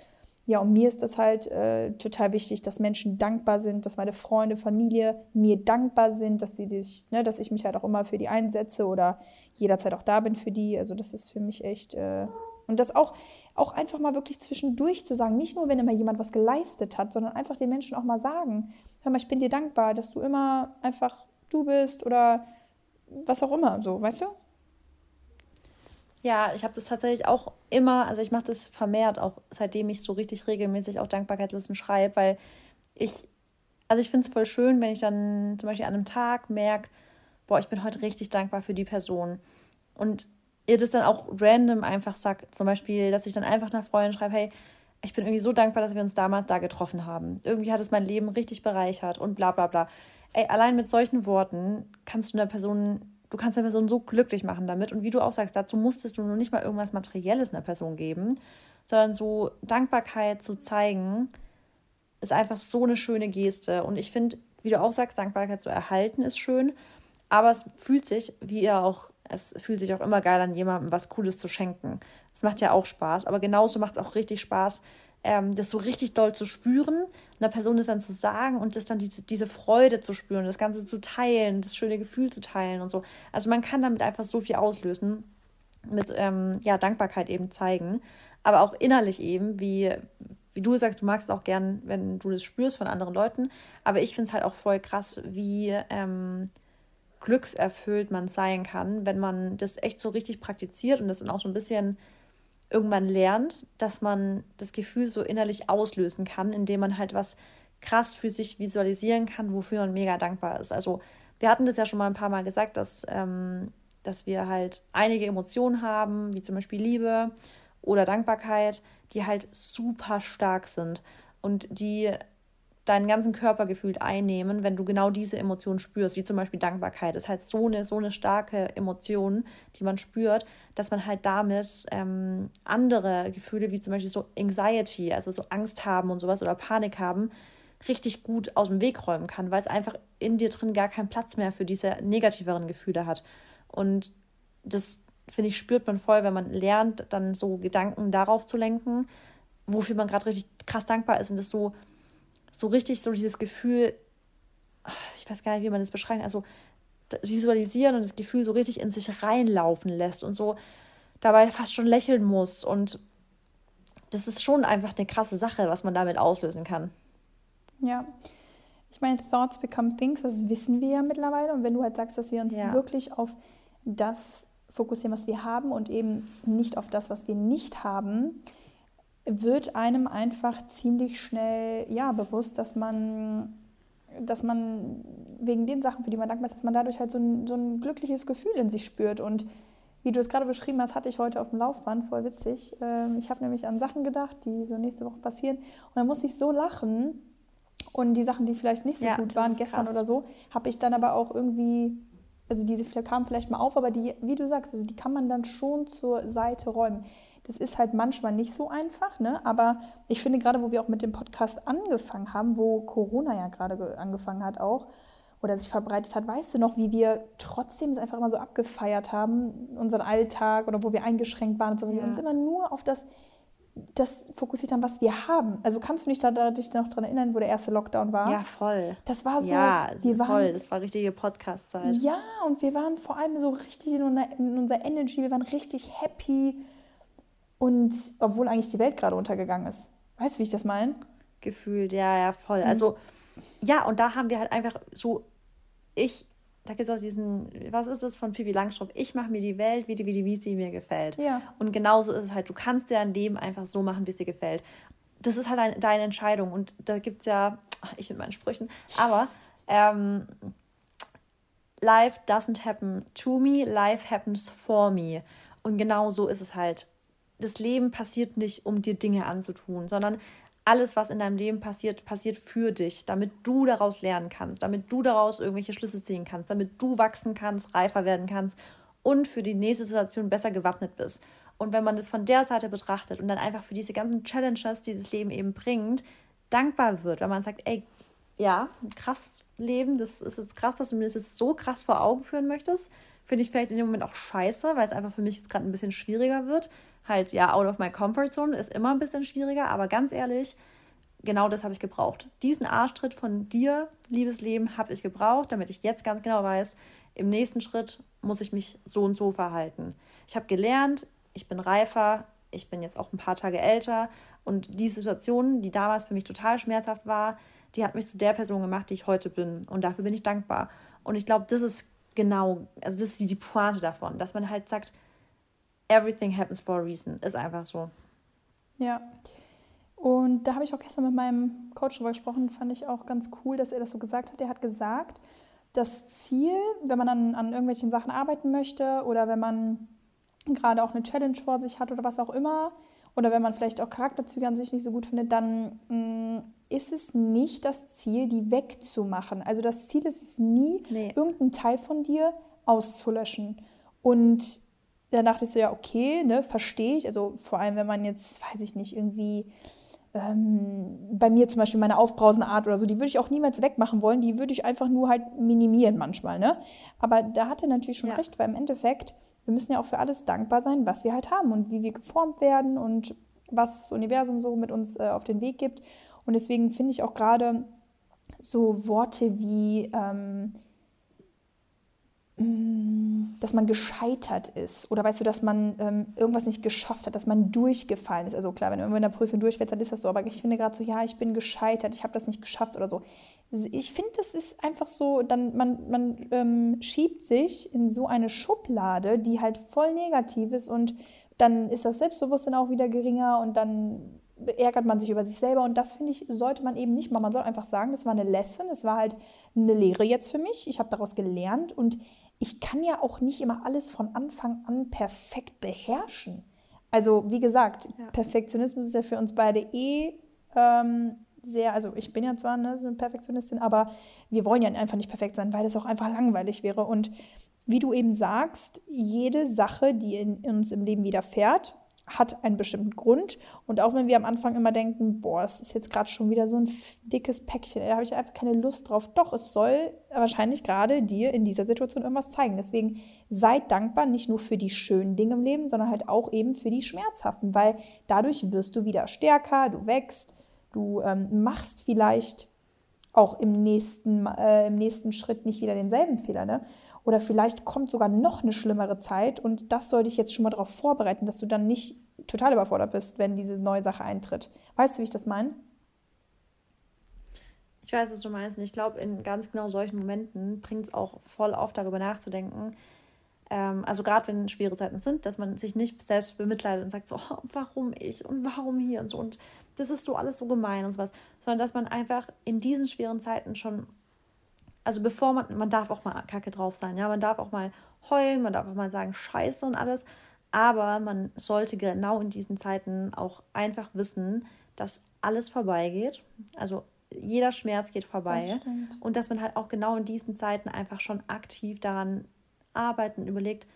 Ja, und mir ist das halt äh, total wichtig, dass Menschen dankbar sind, dass meine Freunde, Familie mir dankbar sind, dass sie sich, ne, dass ich mich halt auch immer für die einsetze oder jederzeit auch da bin für die. Also das ist für mich echt äh, und das auch auch einfach mal wirklich zwischendurch zu sagen, nicht nur wenn immer jemand was geleistet hat, sondern einfach den Menschen auch mal sagen, hör mal, ich bin dir dankbar, dass du immer einfach du bist oder was auch immer, so, weißt du? Ja, ich habe das tatsächlich auch immer, also ich mache das vermehrt, auch seitdem ich so richtig regelmäßig auch Dankbarkeitslisten schreibe, weil ich, also ich finde es voll schön, wenn ich dann zum Beispiel an einem Tag merke, boah, ich bin heute richtig dankbar für die Person. Und ihr das dann auch random einfach sagt, zum Beispiel, dass ich dann einfach nach Freunden schreibe, hey, ich bin irgendwie so dankbar, dass wir uns damals da getroffen haben. Irgendwie hat es mein Leben richtig bereichert und bla bla bla. Ey, allein mit solchen Worten kannst du einer Person du kannst eine Person so glücklich machen damit. Und wie du auch sagst, dazu musstest du nur nicht mal irgendwas Materielles einer Person geben, sondern so Dankbarkeit zu zeigen, ist einfach so eine schöne Geste. Und ich finde, wie du auch sagst, Dankbarkeit zu erhalten ist schön, aber es fühlt sich, wie ihr auch, es fühlt sich auch immer geil an, jemandem was Cooles zu schenken. Es macht ja auch Spaß, aber genauso macht es auch richtig Spaß, ähm, das so richtig doll zu spüren, einer Person das dann zu sagen und das dann diese, diese Freude zu spüren, das Ganze zu teilen, das schöne Gefühl zu teilen und so. Also man kann damit einfach so viel auslösen, mit ähm, ja, Dankbarkeit eben zeigen, aber auch innerlich eben, wie, wie du sagst, du magst auch gern, wenn du das spürst von anderen Leuten, aber ich finde es halt auch voll krass, wie ähm, glückserfüllt man sein kann, wenn man das echt so richtig praktiziert und das dann auch so ein bisschen irgendwann lernt, dass man das Gefühl so innerlich auslösen kann, indem man halt was krass für sich visualisieren kann, wofür man mega dankbar ist. Also wir hatten das ja schon mal ein paar Mal gesagt, dass, ähm, dass wir halt einige Emotionen haben, wie zum Beispiel Liebe oder Dankbarkeit, die halt super stark sind und die deinen ganzen Körper gefühlt einnehmen, wenn du genau diese Emotionen spürst, wie zum Beispiel Dankbarkeit. Das ist halt so eine, so eine starke Emotion, die man spürt, dass man halt damit ähm, andere Gefühle, wie zum Beispiel so Anxiety, also so Angst haben und sowas oder Panik haben, richtig gut aus dem Weg räumen kann, weil es einfach in dir drin gar keinen Platz mehr für diese negativeren Gefühle hat. Und das, finde ich, spürt man voll, wenn man lernt, dann so Gedanken darauf zu lenken, wofür man gerade richtig krass dankbar ist und das so so richtig so dieses Gefühl, ich weiß gar nicht, wie man das beschreibt, also visualisieren und das Gefühl so richtig in sich reinlaufen lässt und so dabei fast schon lächeln muss. Und das ist schon einfach eine krasse Sache, was man damit auslösen kann. Ja. Ich meine, Thoughts become things, das wissen wir ja mittlerweile. Und wenn du halt sagst, dass wir uns ja. wirklich auf das fokussieren, was wir haben und eben nicht auf das, was wir nicht haben, wird einem einfach ziemlich schnell ja, bewusst, dass man, dass man wegen den Sachen, für die man dankbar ist, dass man dadurch halt so ein, so ein glückliches Gefühl in sich spürt. Und wie du es gerade beschrieben hast, hatte ich heute auf dem Laufband, voll witzig. Ähm, ich habe nämlich an Sachen gedacht, die so nächste Woche passieren. Und dann muss ich so lachen. Und die Sachen, die vielleicht nicht so ja, gut waren, gestern krass. oder so, habe ich dann aber auch irgendwie, also diese kamen vielleicht mal auf, aber die, wie du sagst, also die kann man dann schon zur Seite räumen. Das ist halt manchmal nicht so einfach, ne? aber ich finde gerade, wo wir auch mit dem Podcast angefangen haben, wo Corona ja gerade angefangen hat auch oder sich verbreitet hat, weißt du noch, wie wir trotzdem es einfach immer so abgefeiert haben, unseren Alltag oder wo wir eingeschränkt waren und so, ja. wir uns immer nur auf das das fokussiert haben, was wir haben. Also kannst du dich da, da dich noch daran erinnern, wo der erste Lockdown war? Ja, voll. Das war so. Ja, wir waren, voll. Das war richtige Podcast-Zeit. Ja, und wir waren vor allem so richtig in, in unserer Energy. Wir waren richtig happy. Und obwohl eigentlich die Welt gerade untergegangen ist. Weißt du, wie ich das meine? Gefühlt, ja, ja, voll. Mhm. Also, ja, und da haben wir halt einfach so, ich da gibt es auch diesen, was ist das von Pippi Langstrumpf? Ich mache mir die Welt, wie die, wie die, wie sie mir gefällt. Ja. Und genauso ist es halt, du kannst dir dein Leben einfach so machen, wie es dir gefällt. Das ist halt ein, deine Entscheidung. Und da gibt es ja, ach, ich mit meinen Sprüchen, aber ähm, life doesn't happen to me, life happens for me. Und genau so ist es halt. Das Leben passiert nicht, um dir Dinge anzutun, sondern alles, was in deinem Leben passiert, passiert für dich, damit du daraus lernen kannst, damit du daraus irgendwelche Schlüsse ziehen kannst, damit du wachsen kannst, reifer werden kannst und für die nächste Situation besser gewappnet bist. Und wenn man das von der Seite betrachtet und dann einfach für diese ganzen Challenges, die das Leben eben bringt, dankbar wird, wenn man sagt, ey, ja, krass Leben, das ist jetzt krass, dass du mir das jetzt so krass vor Augen führen möchtest, finde ich vielleicht in dem Moment auch scheiße, weil es einfach für mich jetzt gerade ein bisschen schwieriger wird halt, ja, out of my comfort zone ist immer ein bisschen schwieriger, aber ganz ehrlich, genau das habe ich gebraucht. Diesen Arschtritt von dir, liebes Leben, habe ich gebraucht, damit ich jetzt ganz genau weiß, im nächsten Schritt muss ich mich so und so verhalten. Ich habe gelernt, ich bin reifer, ich bin jetzt auch ein paar Tage älter und die Situation, die damals für mich total schmerzhaft war, die hat mich zu der Person gemacht, die ich heute bin und dafür bin ich dankbar. Und ich glaube, das ist genau, also das ist die Pointe davon, dass man halt sagt, everything happens for a reason. Ist einfach so. Ja. Und da habe ich auch gestern mit meinem Coach drüber gesprochen, fand ich auch ganz cool, dass er das so gesagt hat. Er hat gesagt, das Ziel, wenn man an, an irgendwelchen Sachen arbeiten möchte oder wenn man gerade auch eine Challenge vor sich hat oder was auch immer, oder wenn man vielleicht auch Charakterzüge an sich nicht so gut findet, dann mh, mm, ist es nicht das Ziel, die wegzumachen. Also das Ziel ist es nie, nee. irgendeinen Teil von dir auszulöschen. Und da dachte ich so, ja, okay, ne, verstehe ich. Also vor allem, wenn man jetzt, weiß ich nicht, irgendwie ähm, bei mir zum Beispiel meine aufbrausende Art oder so, die würde ich auch niemals wegmachen wollen, die würde ich einfach nur halt minimieren manchmal, ne? Aber da hat er natürlich schon ja. recht, weil im Endeffekt, wir müssen ja auch für alles dankbar sein, was wir halt haben und wie wir geformt werden und was das Universum so mit uns äh, auf den Weg gibt. Und deswegen finde ich auch gerade so Worte wie ähm, dass man gescheitert ist oder weißt du, dass man ähm, irgendwas nicht geschafft hat, dass man durchgefallen ist. Also klar, wenn du in der Prüfung durchfällst, dann ist das so, aber ich finde gerade so, ja, ich bin gescheitert, ich habe das nicht geschafft oder so. Ich finde, das ist einfach so, dann man, man ähm, schiebt sich in so eine Schublade, die halt voll negativ ist und dann ist das Selbstbewusstsein auch wieder geringer und dann ärgert man sich über sich selber und das finde ich, sollte man eben nicht machen. Man soll einfach sagen, das war eine Lesson, es war halt eine Lehre jetzt für mich, ich habe daraus gelernt und ich kann ja auch nicht immer alles von Anfang an perfekt beherrschen. Also wie gesagt, ja. Perfektionismus ist ja für uns beide eh ähm, sehr, also ich bin ja zwar ne, so eine Perfektionistin, aber wir wollen ja einfach nicht perfekt sein, weil es auch einfach langweilig wäre. Und wie du eben sagst, jede Sache, die in uns im Leben widerfährt, hat einen bestimmten Grund. Und auch wenn wir am Anfang immer denken, boah, das ist jetzt gerade schon wieder so ein dickes Päckchen, da habe ich einfach keine Lust drauf. Doch, es soll wahrscheinlich gerade dir in dieser Situation irgendwas zeigen. Deswegen seid dankbar, nicht nur für die schönen Dinge im Leben, sondern halt auch eben für die schmerzhaften, weil dadurch wirst du wieder stärker, du wächst, du ähm, machst vielleicht auch im nächsten, äh, im nächsten Schritt nicht wieder denselben Fehler. Ne? Oder vielleicht kommt sogar noch eine schlimmere Zeit und das soll dich jetzt schon mal darauf vorbereiten, dass du dann nicht total überfordert bist, wenn diese neue Sache eintritt. Weißt du, wie ich das meine? Ich weiß, was du meinst. Und ich glaube, in ganz genau solchen Momenten bringt es auch voll auf, darüber nachzudenken. Ähm, also gerade wenn schwere Zeiten sind, dass man sich nicht selbst bemitleidet und sagt so, oh, warum ich und warum hier und so. Und das ist so alles so gemein und sowas. Sondern dass man einfach in diesen schweren Zeiten schon also bevor man, man darf auch mal kacke drauf sein, ja, man darf auch mal heulen, man darf auch mal sagen Scheiße und alles, aber man sollte genau in diesen Zeiten auch einfach wissen, dass alles vorbeigeht. Also jeder Schmerz geht vorbei. Das und dass man halt auch genau in diesen Zeiten einfach schon aktiv daran arbeiten, überlegt,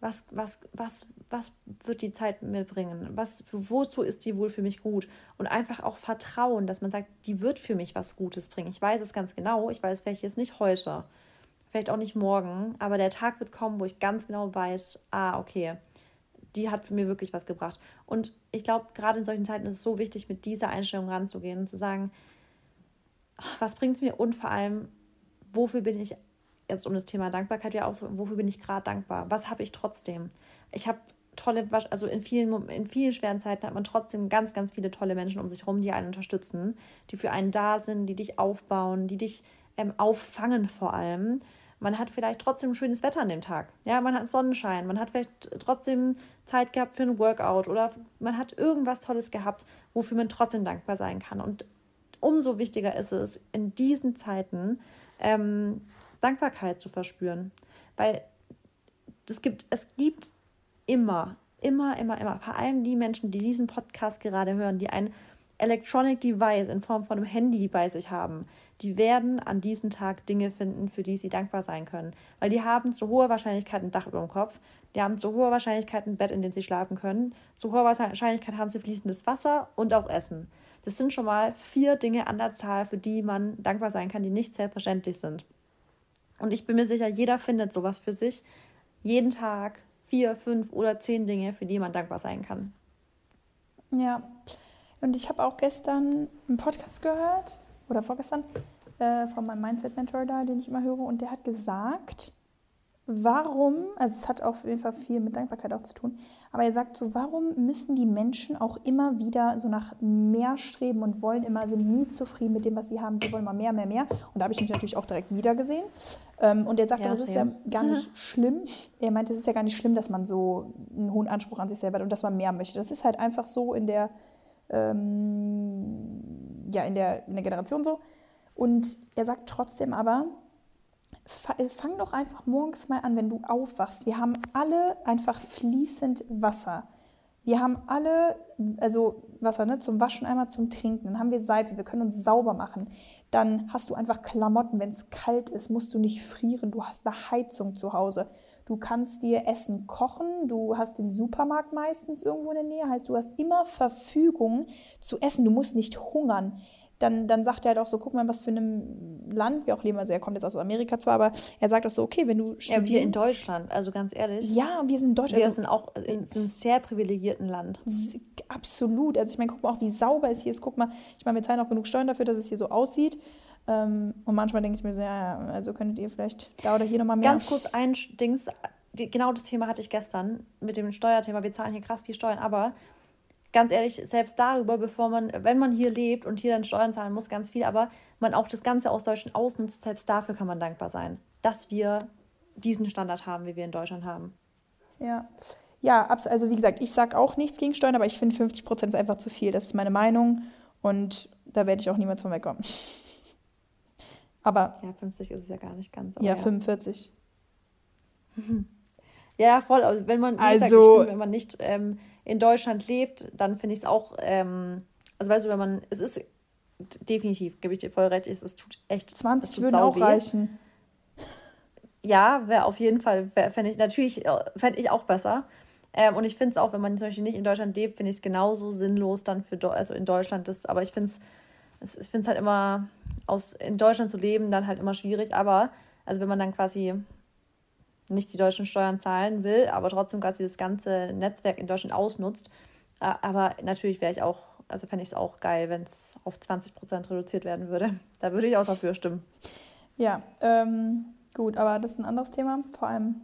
was, was, was, was wird die Zeit mir bringen? Was, wozu ist die wohl für mich gut? Und einfach auch vertrauen, dass man sagt, die wird für mich was Gutes bringen. Ich weiß es ganz genau, ich weiß vielleicht jetzt nicht heute, vielleicht auch nicht morgen, aber der Tag wird kommen, wo ich ganz genau weiß, ah, okay, die hat für mir wirklich was gebracht. Und ich glaube, gerade in solchen Zeiten ist es so wichtig, mit dieser Einstellung ranzugehen und zu sagen, was bringt es mir und vor allem, wofür bin ich jetzt um das Thema Dankbarkeit wieder ausdrücken, wofür bin ich gerade dankbar? Was habe ich trotzdem? Ich habe tolle, also in vielen, in vielen schweren Zeiten hat man trotzdem ganz, ganz viele tolle Menschen um sich herum, die einen unterstützen, die für einen da sind, die dich aufbauen, die dich ähm, auffangen vor allem. Man hat vielleicht trotzdem schönes Wetter an dem Tag. Ja, man hat Sonnenschein, man hat vielleicht trotzdem Zeit gehabt für ein Workout oder man hat irgendwas Tolles gehabt, wofür man trotzdem dankbar sein kann. Und umso wichtiger ist es, in diesen Zeiten ähm, Dankbarkeit zu verspüren. Weil es gibt, es gibt immer, immer, immer, immer, vor allem die Menschen, die diesen Podcast gerade hören, die ein Electronic Device in Form von einem Handy bei sich haben, die werden an diesem Tag Dinge finden, für die sie dankbar sein können. Weil die haben zu hoher Wahrscheinlichkeit ein Dach über dem Kopf, die haben zu hoher Wahrscheinlichkeit ein Bett, in dem sie schlafen können, zu hoher Wahrscheinlichkeit haben sie fließendes Wasser und auch Essen. Das sind schon mal vier Dinge an der Zahl, für die man dankbar sein kann, die nicht selbstverständlich sind. Und ich bin mir sicher, jeder findet sowas für sich. Jeden Tag vier, fünf oder zehn Dinge, für die man dankbar sein kann. Ja, und ich habe auch gestern einen Podcast gehört, oder vorgestern, äh, von meinem Mindset-Mentor da, den ich immer höre, und der hat gesagt, warum, also es hat auf jeden Fall viel mit Dankbarkeit auch zu tun, aber er sagt so, warum müssen die Menschen auch immer wieder so nach mehr streben und wollen immer, sind nie zufrieden mit dem, was sie haben, sie wollen immer mehr, mehr, mehr. Und da habe ich mich natürlich auch direkt wieder gesehen. Ähm, und er sagt, ja, das ist ja gar nicht schlimm. Er meint, es ist ja gar nicht schlimm, dass man so einen hohen Anspruch an sich selber hat und dass man mehr möchte. Das ist halt einfach so in der, ähm, ja, in der, in der Generation so. Und er sagt trotzdem aber, fang doch einfach morgens mal an, wenn du aufwachst. Wir haben alle einfach fließend Wasser. Wir haben alle, also Wasser ne, zum Waschen, einmal zum Trinken. Dann haben wir Seife, wir können uns sauber machen. Dann hast du einfach Klamotten, wenn es kalt ist, musst du nicht frieren. Du hast eine Heizung zu Hause. Du kannst dir Essen kochen. Du hast den Supermarkt meistens irgendwo in der Nähe. Heißt, du hast immer Verfügung zu essen. Du musst nicht hungern dann, dann sagt er halt auch so, guck mal, was für einem Land wir auch leben. Also er kommt jetzt aus Amerika zwar, aber er sagt auch so, okay, wenn du Ja, wir in Deutschland, also ganz ehrlich. Ja, wir sind in Deutschland. Wir also, sind auch in einem sehr privilegierten Land. Absolut. Also ich meine, guck mal auch, wie sauber es hier ist. Guck mal, ich meine, wir zahlen auch genug Steuern dafür, dass es hier so aussieht. Ähm, und manchmal denke ich mir so, ja, also könntet ihr vielleicht da oder hier nochmal mehr. Ganz kurz ein Dings, genau das Thema hatte ich gestern mit dem Steuerthema. Wir zahlen hier krass viel Steuern, aber ganz ehrlich, selbst darüber, bevor man, wenn man hier lebt und hier dann Steuern zahlen muss, ganz viel, aber man auch das Ganze aus Deutschland ausnutzt, selbst dafür kann man dankbar sein, dass wir diesen Standard haben, wie wir in Deutschland haben. Ja. Ja, also wie gesagt, ich sage auch nichts gegen Steuern, aber ich finde 50 Prozent ist einfach zu viel. Das ist meine Meinung und da werde ich auch niemals von wegkommen. Aber. Ja, 50 ist es ja gar nicht ganz. Ja, ja, 45. Ja, voll. Also wenn man, also, gesagt, find, wenn man nicht ähm, in Deutschland lebt, dann finde ich es auch, ähm, also weißt du, wenn man, es ist definitiv, gebe ich dir voll recht, es, es tut echt. 20 tut würden auch weh. reichen. Ja, wäre auf jeden Fall, fände ich natürlich, äh, fände ich auch besser. Ähm, und ich finde es auch, wenn man zum Beispiel nicht in Deutschland lebt, finde ich es genauso sinnlos dann für, also in Deutschland das, aber ich finde es, ich finde es halt immer, aus, in Deutschland zu leben, dann halt immer schwierig, aber, also wenn man dann quasi nicht die deutschen Steuern zahlen will, aber trotzdem quasi das ganze Netzwerk in Deutschland ausnutzt. Äh, aber natürlich wäre ich auch, also fände ich es auch geil, wenn es auf 20 Prozent reduziert werden würde. Da würde ich auch dafür stimmen. Ja, ähm, gut, aber das ist ein anderes Thema. Vor allem,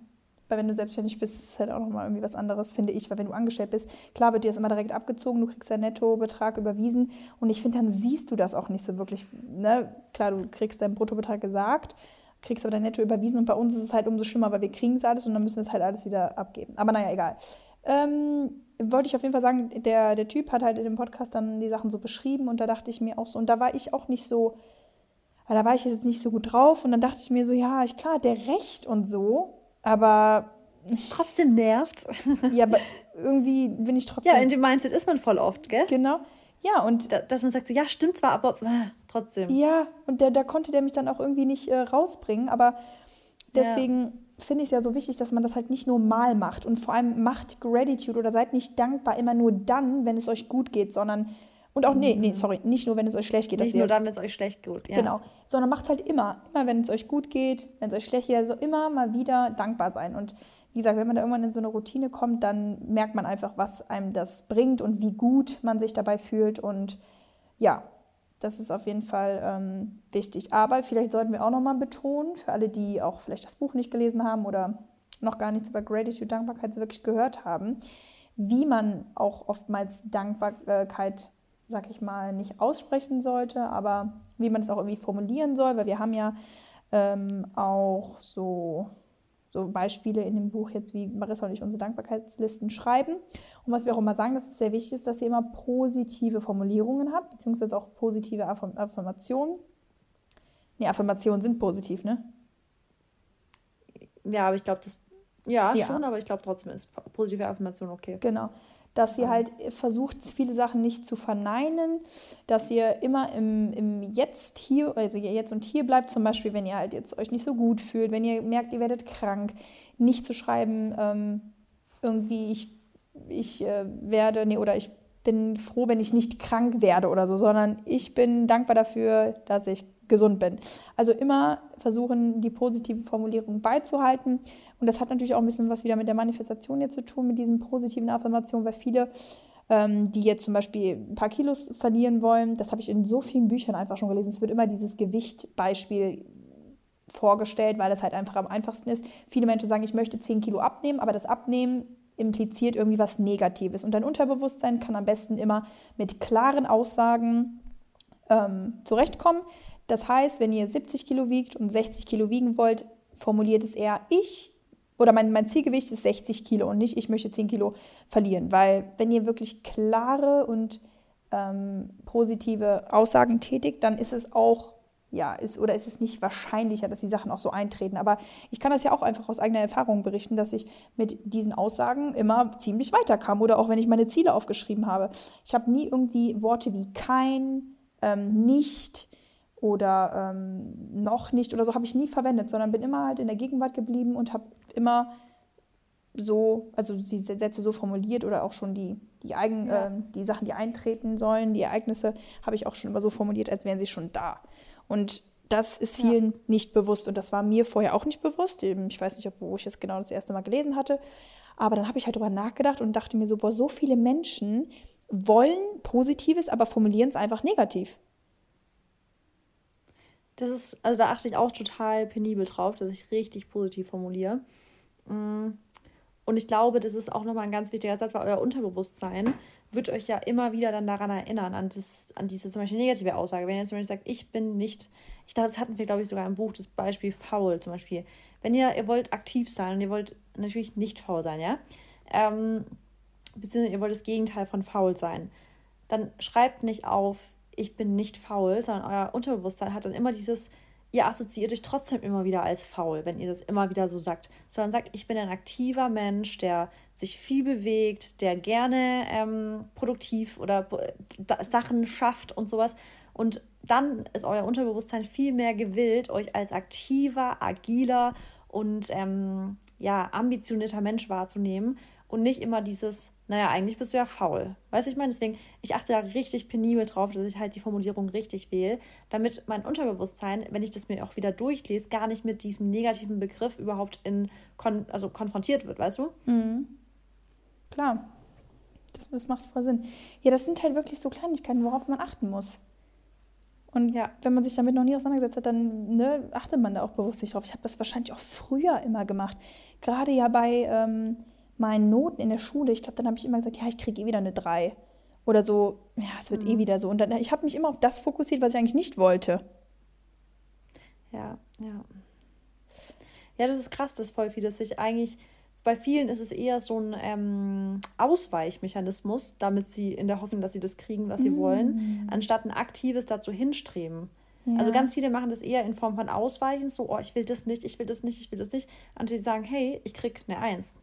weil wenn du selbstständig bist, ist es halt auch nochmal irgendwie was anderes, finde ich. Weil wenn du angestellt bist, klar wird dir das immer direkt abgezogen, du kriegst ja Nettobetrag überwiesen. Und ich finde, dann siehst du das auch nicht so wirklich. Ne? Klar, du kriegst deinen Bruttobetrag gesagt kriegst aber dein Netto überwiesen und bei uns ist es halt umso schlimmer, weil wir kriegen es alles und dann müssen wir es halt alles wieder abgeben. Aber naja, egal. Ähm, wollte ich auf jeden Fall sagen, der, der Typ hat halt in dem Podcast dann die Sachen so beschrieben und da dachte ich mir auch so, und da war ich auch nicht so, da war ich jetzt nicht so gut drauf und dann dachte ich mir so, ja, ich, klar, der recht und so, aber trotzdem nervt. ja, aber irgendwie bin ich trotzdem. Ja, in dem Mindset ist man voll oft, gell? Genau. Ja, und. Da, dass man sagt, so, ja, stimmt zwar, aber äh, trotzdem. Ja, und der, da konnte der mich dann auch irgendwie nicht äh, rausbringen. Aber deswegen ja. finde ich es ja so wichtig, dass man das halt nicht nur mal macht. Und vor allem macht Gratitude oder seid nicht dankbar immer nur dann, wenn es euch gut geht, sondern. Und auch, nee, nee, mhm. sorry, nicht nur, wenn es euch schlecht geht. Nicht nur dann, wenn es euch schlecht geht, ja. Genau, sondern macht halt immer, immer, wenn es euch gut geht, wenn es euch schlecht geht, also immer mal wieder dankbar sein. Und wie gesagt, wenn man da irgendwann in so eine Routine kommt, dann merkt man einfach, was einem das bringt und wie gut man sich dabei fühlt. Und ja, das ist auf jeden Fall ähm, wichtig. Aber vielleicht sollten wir auch nochmal betonen, für alle, die auch vielleicht das Buch nicht gelesen haben oder noch gar nichts über Gratitude, Dankbarkeit wirklich gehört haben, wie man auch oftmals Dankbarkeit, sag ich mal, nicht aussprechen sollte, aber wie man es auch irgendwie formulieren soll, weil wir haben ja ähm, auch so, so Beispiele in dem Buch jetzt, wie Marissa und ich unsere Dankbarkeitslisten schreiben. Und was wir auch immer sagen, dass es sehr wichtig ist, dass ihr immer positive Formulierungen habt, beziehungsweise auch positive Affirm Affirmationen. Nee, Affirmationen sind positiv, ne? Ja, aber ich glaube, das. Ja, ja, schon, aber ich glaube trotzdem ist positive Affirmation okay. Genau dass ihr halt versucht, viele Sachen nicht zu verneinen, dass ihr immer im, im Jetzt hier, also jetzt und hier bleibt, zum Beispiel, wenn ihr halt jetzt euch nicht so gut fühlt, wenn ihr merkt, ihr werdet krank, nicht zu schreiben, ähm, irgendwie ich, ich äh, werde, nee, oder ich bin froh, wenn ich nicht krank werde oder so, sondern ich bin dankbar dafür, dass ich gesund bin. Also immer versuchen, die positive Formulierung beizuhalten. Und das hat natürlich auch ein bisschen was wieder mit der Manifestation jetzt zu tun, mit diesen positiven Affirmationen, weil viele, ähm, die jetzt zum Beispiel ein paar Kilos verlieren wollen, das habe ich in so vielen Büchern einfach schon gelesen. Es wird immer dieses Gewichtbeispiel vorgestellt, weil das halt einfach am einfachsten ist. Viele Menschen sagen, ich möchte 10 Kilo abnehmen, aber das Abnehmen impliziert irgendwie was Negatives. Und dein Unterbewusstsein kann am besten immer mit klaren Aussagen ähm, zurechtkommen. Das heißt, wenn ihr 70 Kilo wiegt und 60 Kilo wiegen wollt, formuliert es eher ich oder mein, mein Zielgewicht ist 60 Kilo und nicht ich möchte 10 Kilo verlieren. Weil wenn ihr wirklich klare und ähm, positive Aussagen tätigt, dann ist es auch ja, ist oder ist es nicht wahrscheinlicher, dass die Sachen auch so eintreten. Aber ich kann das ja auch einfach aus eigener Erfahrung berichten, dass ich mit diesen Aussagen immer ziemlich weiterkam oder auch wenn ich meine Ziele aufgeschrieben habe. Ich habe nie irgendwie Worte wie kein, ähm, nicht, oder ähm, noch nicht oder so habe ich nie verwendet, sondern bin immer halt in der Gegenwart geblieben und habe immer so, also die Sätze so formuliert oder auch schon die, die, Eigen, ja. äh, die Sachen, die eintreten sollen, die Ereignisse, habe ich auch schon immer so formuliert, als wären sie schon da. Und das ist vielen ja. nicht bewusst und das war mir vorher auch nicht bewusst. Ich weiß nicht, wo ich es genau das erste Mal gelesen hatte, aber dann habe ich halt darüber nachgedacht und dachte mir so, boah, so viele Menschen wollen Positives, aber formulieren es einfach negativ. Das ist, also da achte ich auch total penibel drauf, dass ich richtig positiv formuliere. Mm. Und ich glaube, das ist auch nochmal ein ganz wichtiger Satz, weil euer Unterbewusstsein wird euch ja immer wieder dann daran erinnern, an, das, an diese zum Beispiel negative Aussage. Wenn ihr zum Beispiel sagt, ich bin nicht, ich glaube, das hatten wir, glaube ich, sogar im Buch, das Beispiel faul zum Beispiel. Wenn ihr, ihr wollt aktiv sein und ihr wollt natürlich nicht faul sein, ja, ähm, beziehungsweise ihr wollt das Gegenteil von faul sein, dann schreibt nicht auf, ich bin nicht faul, sondern euer Unterbewusstsein hat dann immer dieses, ihr assoziiert euch trotzdem immer wieder als faul, wenn ihr das immer wieder so sagt, sondern sagt, ich bin ein aktiver Mensch, der sich viel bewegt, der gerne ähm, produktiv oder Sachen schafft und sowas. Und dann ist euer Unterbewusstsein viel mehr gewillt, euch als aktiver, agiler und ähm, ja, ambitionierter Mensch wahrzunehmen und nicht immer dieses, naja, eigentlich bist du ja faul. Weißt du, ich meine, deswegen, ich achte da richtig penibel drauf, dass ich halt die Formulierung richtig wähle, damit mein Unterbewusstsein, wenn ich das mir auch wieder durchlese, gar nicht mit diesem negativen Begriff überhaupt in, kon also konfrontiert wird, weißt du? Mhm. Klar. Das, das macht voll Sinn. Ja, das sind halt wirklich so Kleinigkeiten, worauf man achten muss. Und ja, wenn man sich damit noch nie auseinandergesetzt hat, dann ne, achtet man da auch bewusst nicht drauf. Ich habe das wahrscheinlich auch früher immer gemacht. Gerade ja bei ähm, meinen Noten in der Schule, ich glaube, dann habe ich immer gesagt, ja, ich kriege eh wieder eine 3. Oder so, ja, es wird eh mhm. eh wieder so. Und dann, ich habe mich immer auf das fokussiert, was ich eigentlich nicht wollte. Ja, ja. Ja, das ist krass, das voll viel, dass ich eigentlich, bei vielen ist es eher so ein ähm, Ausweichmechanismus, damit sie in der Hoffnung, dass sie das kriegen, was sie mm. wollen, anstatt ein aktives dazu hinstreben. Ja. Also ganz viele machen das eher in Form von Ausweichen, so, oh, ich will das nicht, ich will das nicht, ich will das nicht. Und sie sagen, hey, ich krieg eine Eins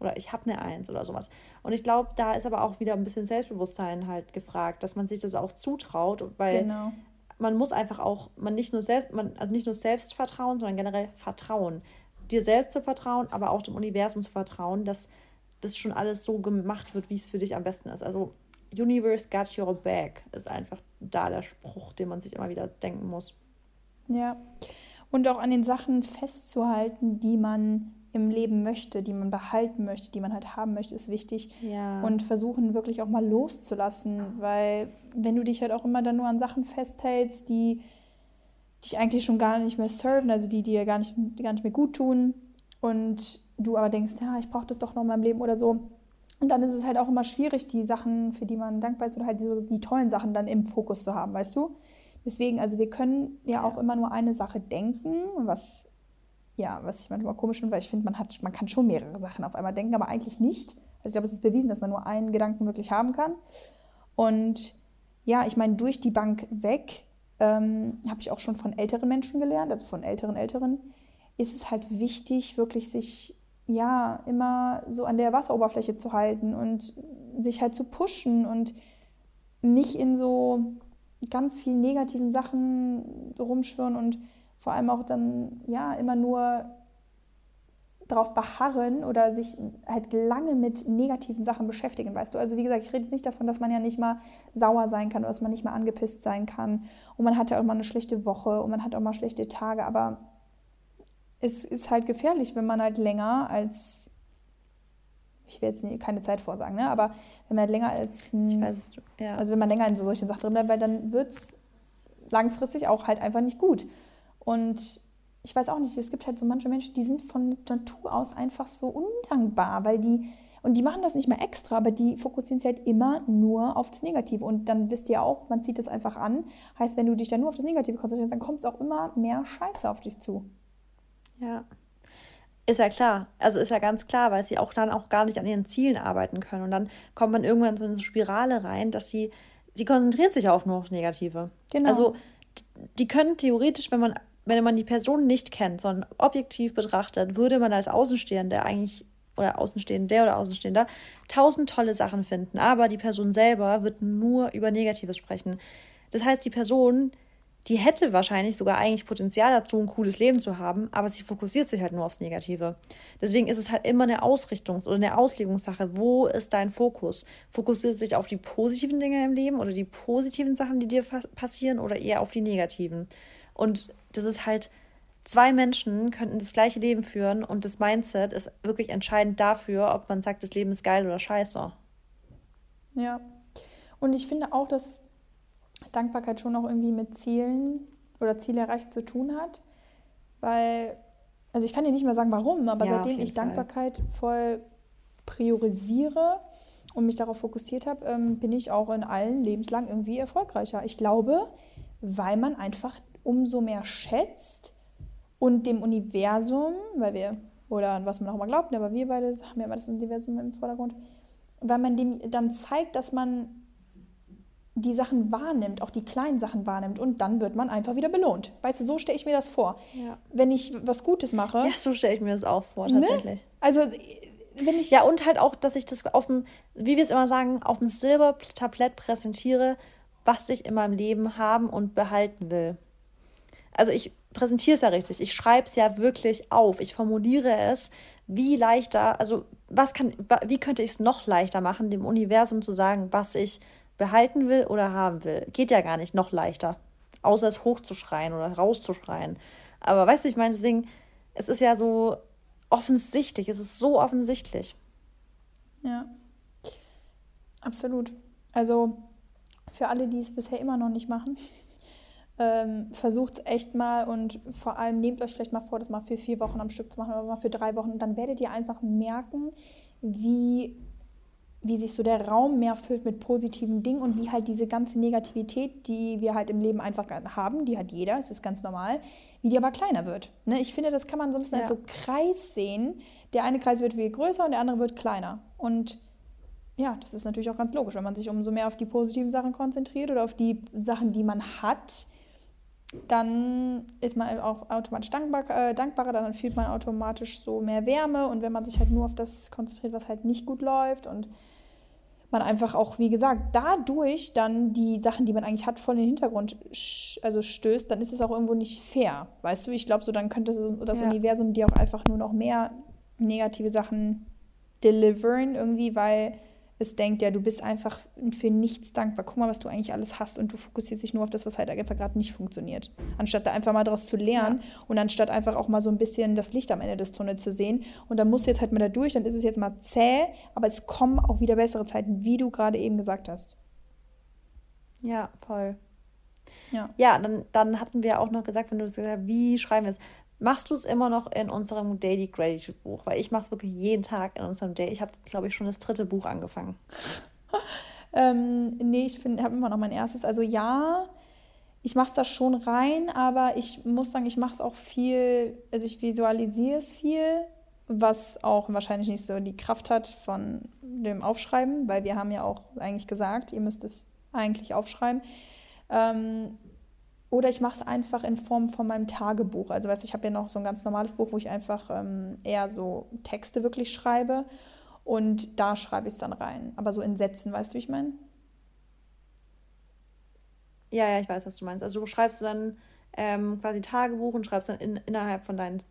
oder ich habe eine Eins oder sowas. Und ich glaube, da ist aber auch wieder ein bisschen Selbstbewusstsein halt gefragt, dass man sich das auch zutraut, weil genau. man muss einfach auch, man nicht nur selbst, man, also nicht nur Selbstvertrauen, sondern generell Vertrauen. Dir selbst zu vertrauen, aber auch dem Universum zu vertrauen, dass das schon alles so gemacht wird, wie es für dich am besten ist. Also Universe got your back ist einfach da der Spruch, den man sich immer wieder denken muss. Ja. Und auch an den Sachen festzuhalten, die man im Leben möchte, die man behalten möchte, die man halt haben möchte, ist wichtig. Ja. Und versuchen wirklich auch mal loszulassen, weil wenn du dich halt auch immer dann nur an Sachen festhältst, die dich eigentlich schon gar nicht mehr serven, also die dir gar nicht, gar nicht mehr gut tun und du aber denkst, ja, ich brauche das doch noch in meinem Leben oder so. Und dann ist es halt auch immer schwierig, die Sachen, für die man dankbar ist oder halt die, die tollen Sachen dann im Fokus zu haben, weißt du? Deswegen, also wir können ja, ja. auch immer nur eine Sache denken, was ja, was ich manchmal komisch finde, weil ich finde, man man kann schon mehrere Sachen auf einmal denken, aber eigentlich nicht. Also ich glaube, es ist bewiesen, dass man nur einen Gedanken wirklich haben kann. Und ja, ich meine, durch die Bank weg ähm, habe ich auch schon von älteren Menschen gelernt, also von älteren Älteren, ist es halt wichtig, wirklich sich ja immer so an der Wasseroberfläche zu halten und sich halt zu pushen und nicht in so ganz vielen negativen Sachen rumschwirren und vor allem auch dann ja immer nur darauf beharren oder sich halt lange mit negativen Sachen beschäftigen, weißt du? Also wie gesagt, ich rede jetzt nicht davon, dass man ja nicht mal sauer sein kann oder dass man nicht mal angepisst sein kann und man hat ja auch mal eine schlechte Woche und man hat auch mal schlechte Tage, aber es ist halt gefährlich, wenn man halt länger als ich will jetzt keine Zeit vorsagen, ne? aber wenn man halt länger als ich weiß, ja. also wenn man länger in so solchen Sachen drin bleibt, weil dann wird es langfristig auch halt einfach nicht gut. Und ich weiß auch nicht, es gibt halt so manche Menschen, die sind von Natur aus einfach so undankbar, weil die, und die machen das nicht mal extra, aber die fokussieren sich halt immer nur auf das Negative. Und dann wisst ihr auch, man zieht das einfach an. Heißt, wenn du dich dann nur auf das Negative konzentrierst, dann kommt es auch immer mehr Scheiße auf dich zu. Ja. Ist ja klar. Also ist ja ganz klar, weil sie auch dann auch gar nicht an ihren Zielen arbeiten können. Und dann kommt man irgendwann so in so eine Spirale rein, dass sie, sie konzentriert sich auch nur auf Negative. Genau. Also die können theoretisch, wenn man wenn man die Person nicht kennt, sondern objektiv betrachtet, würde man als Außenstehender eigentlich oder Außenstehender oder Außenstehender tausend tolle Sachen finden, aber die Person selber wird nur über Negatives sprechen. Das heißt, die Person, die hätte wahrscheinlich sogar eigentlich Potenzial dazu, ein cooles Leben zu haben, aber sie fokussiert sich halt nur aufs Negative. Deswegen ist es halt immer eine Ausrichtungs- oder eine Auslegungssache. Wo ist dein Fokus? Fokussiert sich auf die positiven Dinge im Leben oder die positiven Sachen, die dir passieren oder eher auf die negativen? Und das ist halt, zwei Menschen könnten das gleiche Leben führen und das Mindset ist wirklich entscheidend dafür, ob man sagt, das Leben ist geil oder scheiße. Ja. Und ich finde auch, dass Dankbarkeit schon auch irgendwie mit Zielen oder Ziele erreicht zu tun hat. Weil, also ich kann dir nicht mehr sagen, warum, aber ja, seitdem ich Fall. Dankbarkeit voll priorisiere und mich darauf fokussiert habe, ähm, bin ich auch in allen lebenslang irgendwie erfolgreicher. Ich glaube, weil man einfach umso mehr schätzt und dem Universum, weil wir, oder an was man auch mal glaubt, ne, aber wir beide haben ja immer das Universum im Vordergrund, weil man dem dann zeigt, dass man die Sachen wahrnimmt, auch die kleinen Sachen wahrnimmt und dann wird man einfach wieder belohnt. Weißt du, so stelle ich mir das vor. Ja. Wenn ich was Gutes mache. Ja, so stelle ich mir das auch vor, ne? tatsächlich. Ne? Also, wenn ich. Ja, und halt auch, dass ich das auf dem, wie wir es immer sagen, auf dem Silbertablett präsentiere, was ich in meinem Leben haben und behalten will also ich präsentiere es ja richtig, ich schreibe es ja wirklich auf, ich formuliere es, wie leichter, also was kann, wie könnte ich es noch leichter machen, dem Universum zu sagen, was ich behalten will oder haben will. Geht ja gar nicht noch leichter, außer es hochzuschreien oder rauszuschreien. Aber weißt du, ich meine, deswegen, es ist ja so offensichtlich, es ist so offensichtlich. Ja, absolut. Also für alle, die es bisher immer noch nicht machen, ähm, Versucht es echt mal und vor allem nehmt euch vielleicht mal vor, das mal für vier Wochen am Stück zu machen oder mal für drei Wochen. Und dann werdet ihr einfach merken, wie, wie sich so der Raum mehr füllt mit positiven Dingen und wie halt diese ganze Negativität, die wir halt im Leben einfach haben, die hat jeder, es ist ganz normal, wie die aber kleiner wird. Ne? Ich finde, das kann man so ein bisschen ja. als so Kreis sehen. Der eine Kreis wird viel größer und der andere wird kleiner. Und ja, das ist natürlich auch ganz logisch, wenn man sich umso mehr auf die positiven Sachen konzentriert oder auf die Sachen, die man hat, dann ist man auch automatisch dankbar, äh, dankbarer, dann fühlt man automatisch so mehr Wärme und wenn man sich halt nur auf das konzentriert, was halt nicht gut läuft und man einfach auch, wie gesagt, dadurch dann die Sachen, die man eigentlich hat, voll in den Hintergrund also stößt, dann ist es auch irgendwo nicht fair. Weißt du, ich glaube, so dann könnte das ja. Universum dir auch einfach nur noch mehr negative Sachen deliveren, irgendwie, weil es denkt, ja, du bist einfach für nichts dankbar. Guck mal, was du eigentlich alles hast und du fokussierst dich nur auf das, was halt einfach gerade nicht funktioniert. Anstatt da einfach mal daraus zu lernen ja. und anstatt einfach auch mal so ein bisschen das Licht am Ende des Tunnels zu sehen. Und dann musst du jetzt halt mal da durch, dann ist es jetzt mal zäh, aber es kommen auch wieder bessere Zeiten, wie du gerade eben gesagt hast. Ja, voll. Ja, ja dann, dann hatten wir auch noch gesagt, wenn du gesagt hast, wie schreiben wir es? Machst du es immer noch in unserem Daily Gratitude Buch? Weil ich mache es wirklich jeden Tag in unserem Daily. Ich habe, glaube ich, schon das dritte Buch angefangen. ähm, nee, ich habe immer noch mein erstes. Also ja, ich mache es da schon rein, aber ich muss sagen, ich mache es auch viel, also ich visualisiere es viel, was auch wahrscheinlich nicht so die Kraft hat von dem Aufschreiben, weil wir haben ja auch eigentlich gesagt, ihr müsst es eigentlich aufschreiben. Ähm, oder ich mache es einfach in Form von meinem Tagebuch. Also weißt du, ich habe ja noch so ein ganz normales Buch, wo ich einfach ähm, eher so Texte wirklich schreibe. Und da schreibe ich es dann rein. Aber so in Sätzen, weißt du, wie ich meine? Ja, ja, ich weiß, was du meinst. Also du schreibst dann ähm, quasi Tagebuch und schreibst dann in, innerhalb von deinen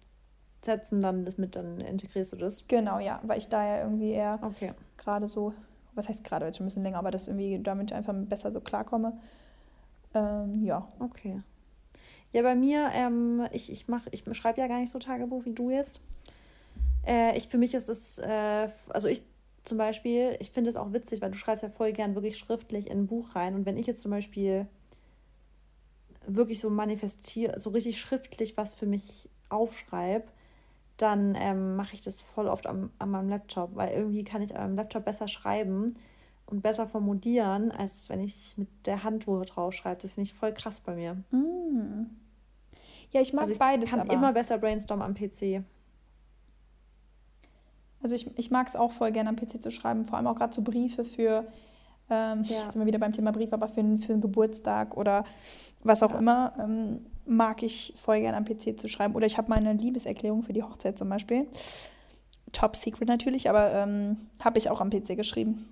Sätzen dann das mit, dann integrierst du das. Genau, ja, weil ich da ja irgendwie eher okay. gerade so, was heißt gerade, jetzt schon ein bisschen länger, aber das irgendwie damit einfach besser so klarkomme. Ähm, ja. Okay. Ja, bei mir, ähm, ich, ich, ich schreibe ja gar nicht so Tagebuch wie du jetzt. Äh, ich, für mich ist es, äh, also ich zum Beispiel, ich finde es auch witzig, weil du schreibst ja voll gern wirklich schriftlich in ein Buch rein. Und wenn ich jetzt zum Beispiel wirklich so manifestiere, so richtig schriftlich was für mich aufschreibe, dann ähm, mache ich das voll oft am, an meinem Laptop, weil irgendwie kann ich am Laptop besser schreiben und besser formulieren, als wenn ich mit der Hand wo drauf schreibe. Das finde ich voll krass bei mir. Mm. Ja, ich mag also ich beides. Ich kann aber. immer besser brainstormen am PC. Also ich, ich mag es auch voll gerne am PC zu schreiben, vor allem auch gerade so Briefe für, ähm, ja. jetzt sind wir wieder beim Thema Brief, aber für, für einen Geburtstag oder was auch ja. immer. Ähm, mag ich voll gerne am PC zu schreiben. Oder ich habe meine Liebeserklärung für die Hochzeit zum Beispiel. Top Secret natürlich, aber ähm, habe ich auch am PC geschrieben.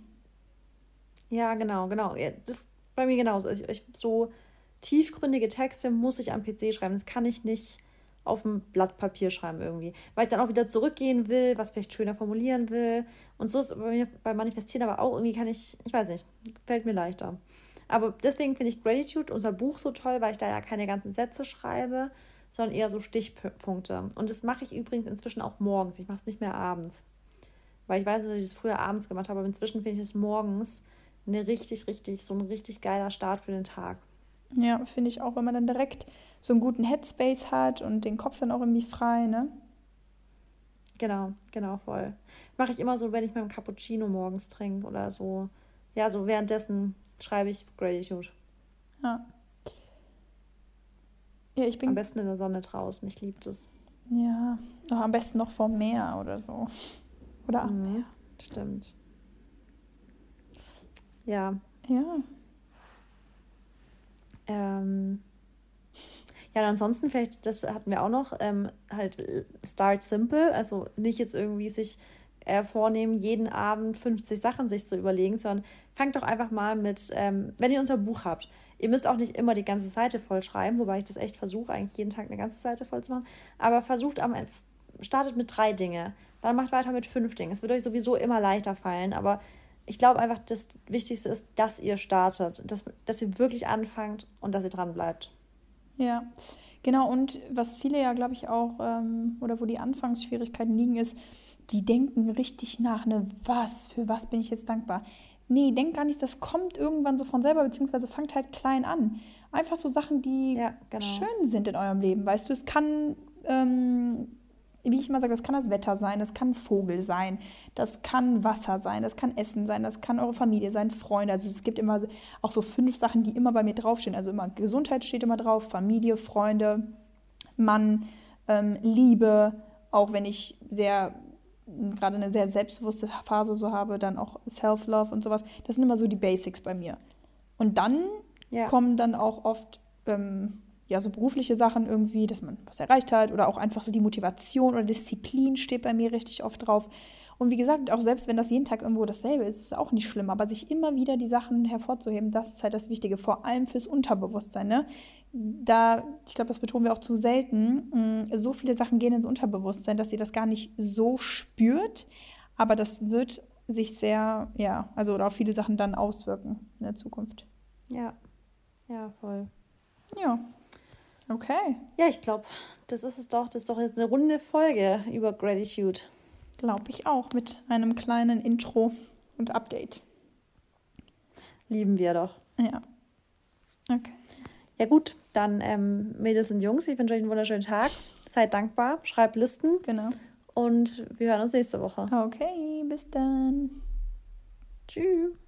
Ja, genau, genau. Das ist bei mir genauso. Ich, ich, so tiefgründige Texte muss ich am PC schreiben. Das kann ich nicht auf dem Blatt Papier schreiben irgendwie. Weil ich dann auch wieder zurückgehen will, was vielleicht schöner formulieren will. Und so ist bei mir beim Manifestieren aber auch irgendwie kann ich, ich weiß nicht, fällt mir leichter. Aber deswegen finde ich Gratitude, unser Buch, so toll, weil ich da ja keine ganzen Sätze schreibe, sondern eher so Stichpunkte. Und das mache ich übrigens inzwischen auch morgens. Ich mache es nicht mehr abends. Weil ich weiß, dass ich es früher abends gemacht habe, aber inzwischen finde ich es morgens eine richtig, richtig, so ein richtig geiler Start für den Tag. Ja, finde ich auch, wenn man dann direkt so einen guten Headspace hat und den Kopf dann auch irgendwie frei, ne? Genau, genau, voll. Mache ich immer so, wenn ich meinen Cappuccino morgens trinke oder so. Ja, so währenddessen schreibe ich Gratitude. Ja. Ja, ich bin. Am besten in der Sonne draußen. Ich liebe das. Ja, am besten noch vom Meer oder so. Oder am mhm, Meer. Stimmt. Ja. Ja. Ähm. Ja, ansonsten vielleicht, das hatten wir auch noch, ähm, halt äh, start simple, also nicht jetzt irgendwie sich äh, vornehmen, jeden Abend 50 Sachen sich zu überlegen, sondern fangt doch einfach mal mit, ähm, wenn ihr unser Buch habt. Ihr müsst auch nicht immer die ganze Seite voll schreiben, wobei ich das echt versuche, eigentlich jeden Tag eine ganze Seite voll zu machen. Aber versucht am startet mit drei Dinge, dann macht weiter mit fünf Dingen. Es wird euch sowieso immer leichter fallen, aber ich glaube einfach, das Wichtigste ist, dass ihr startet, dass, dass ihr wirklich anfangt und dass ihr dran bleibt. Ja, genau. Und was viele ja, glaube ich, auch, ähm, oder wo die Anfangsschwierigkeiten liegen, ist, die denken richtig nach, ne, was, für was bin ich jetzt dankbar? Nee, denk gar nicht, das kommt irgendwann so von selber, beziehungsweise fangt halt klein an. Einfach so Sachen, die ja, genau. schön sind in eurem Leben. Weißt du, es kann, ähm, wie ich immer sage, das kann das Wetter sein, das kann Vogel sein, das kann Wasser sein, das kann Essen sein, das kann eure Familie sein, Freunde. Also es gibt immer so, auch so fünf Sachen, die immer bei mir draufstehen. Also immer Gesundheit steht immer drauf, Familie, Freunde, Mann, ähm, Liebe, auch wenn ich sehr gerade eine sehr selbstbewusste Phase so habe, dann auch Self-Love und sowas. Das sind immer so die Basics bei mir. Und dann ja. kommen dann auch oft ähm, ja so berufliche Sachen irgendwie, dass man was erreicht hat oder auch einfach so die Motivation oder Disziplin steht bei mir richtig oft drauf. Und wie gesagt, auch selbst wenn das jeden Tag irgendwo dasselbe ist, ist es auch nicht schlimm. Aber sich immer wieder die Sachen hervorzuheben, das ist halt das Wichtige, vor allem fürs Unterbewusstsein. Ne? Da, ich glaube, das betonen wir auch zu selten. Mm, so viele Sachen gehen ins Unterbewusstsein, dass ihr das gar nicht so spürt. Aber das wird sich sehr, ja, also oder auf viele Sachen dann auswirken in der Zukunft. Ja, ja, voll. Ja. Okay. Ja, ich glaube, das ist es doch. Das ist doch jetzt eine runde Folge über Gratitude. Glaube ich auch, mit einem kleinen Intro und Update. Lieben wir doch. Ja. Okay. Ja, gut, dann ähm, Mädels und Jungs, ich wünsche euch einen wunderschönen Tag. Seid dankbar, schreibt Listen. Genau. Und wir hören uns nächste Woche. Okay, bis dann. Tschüss.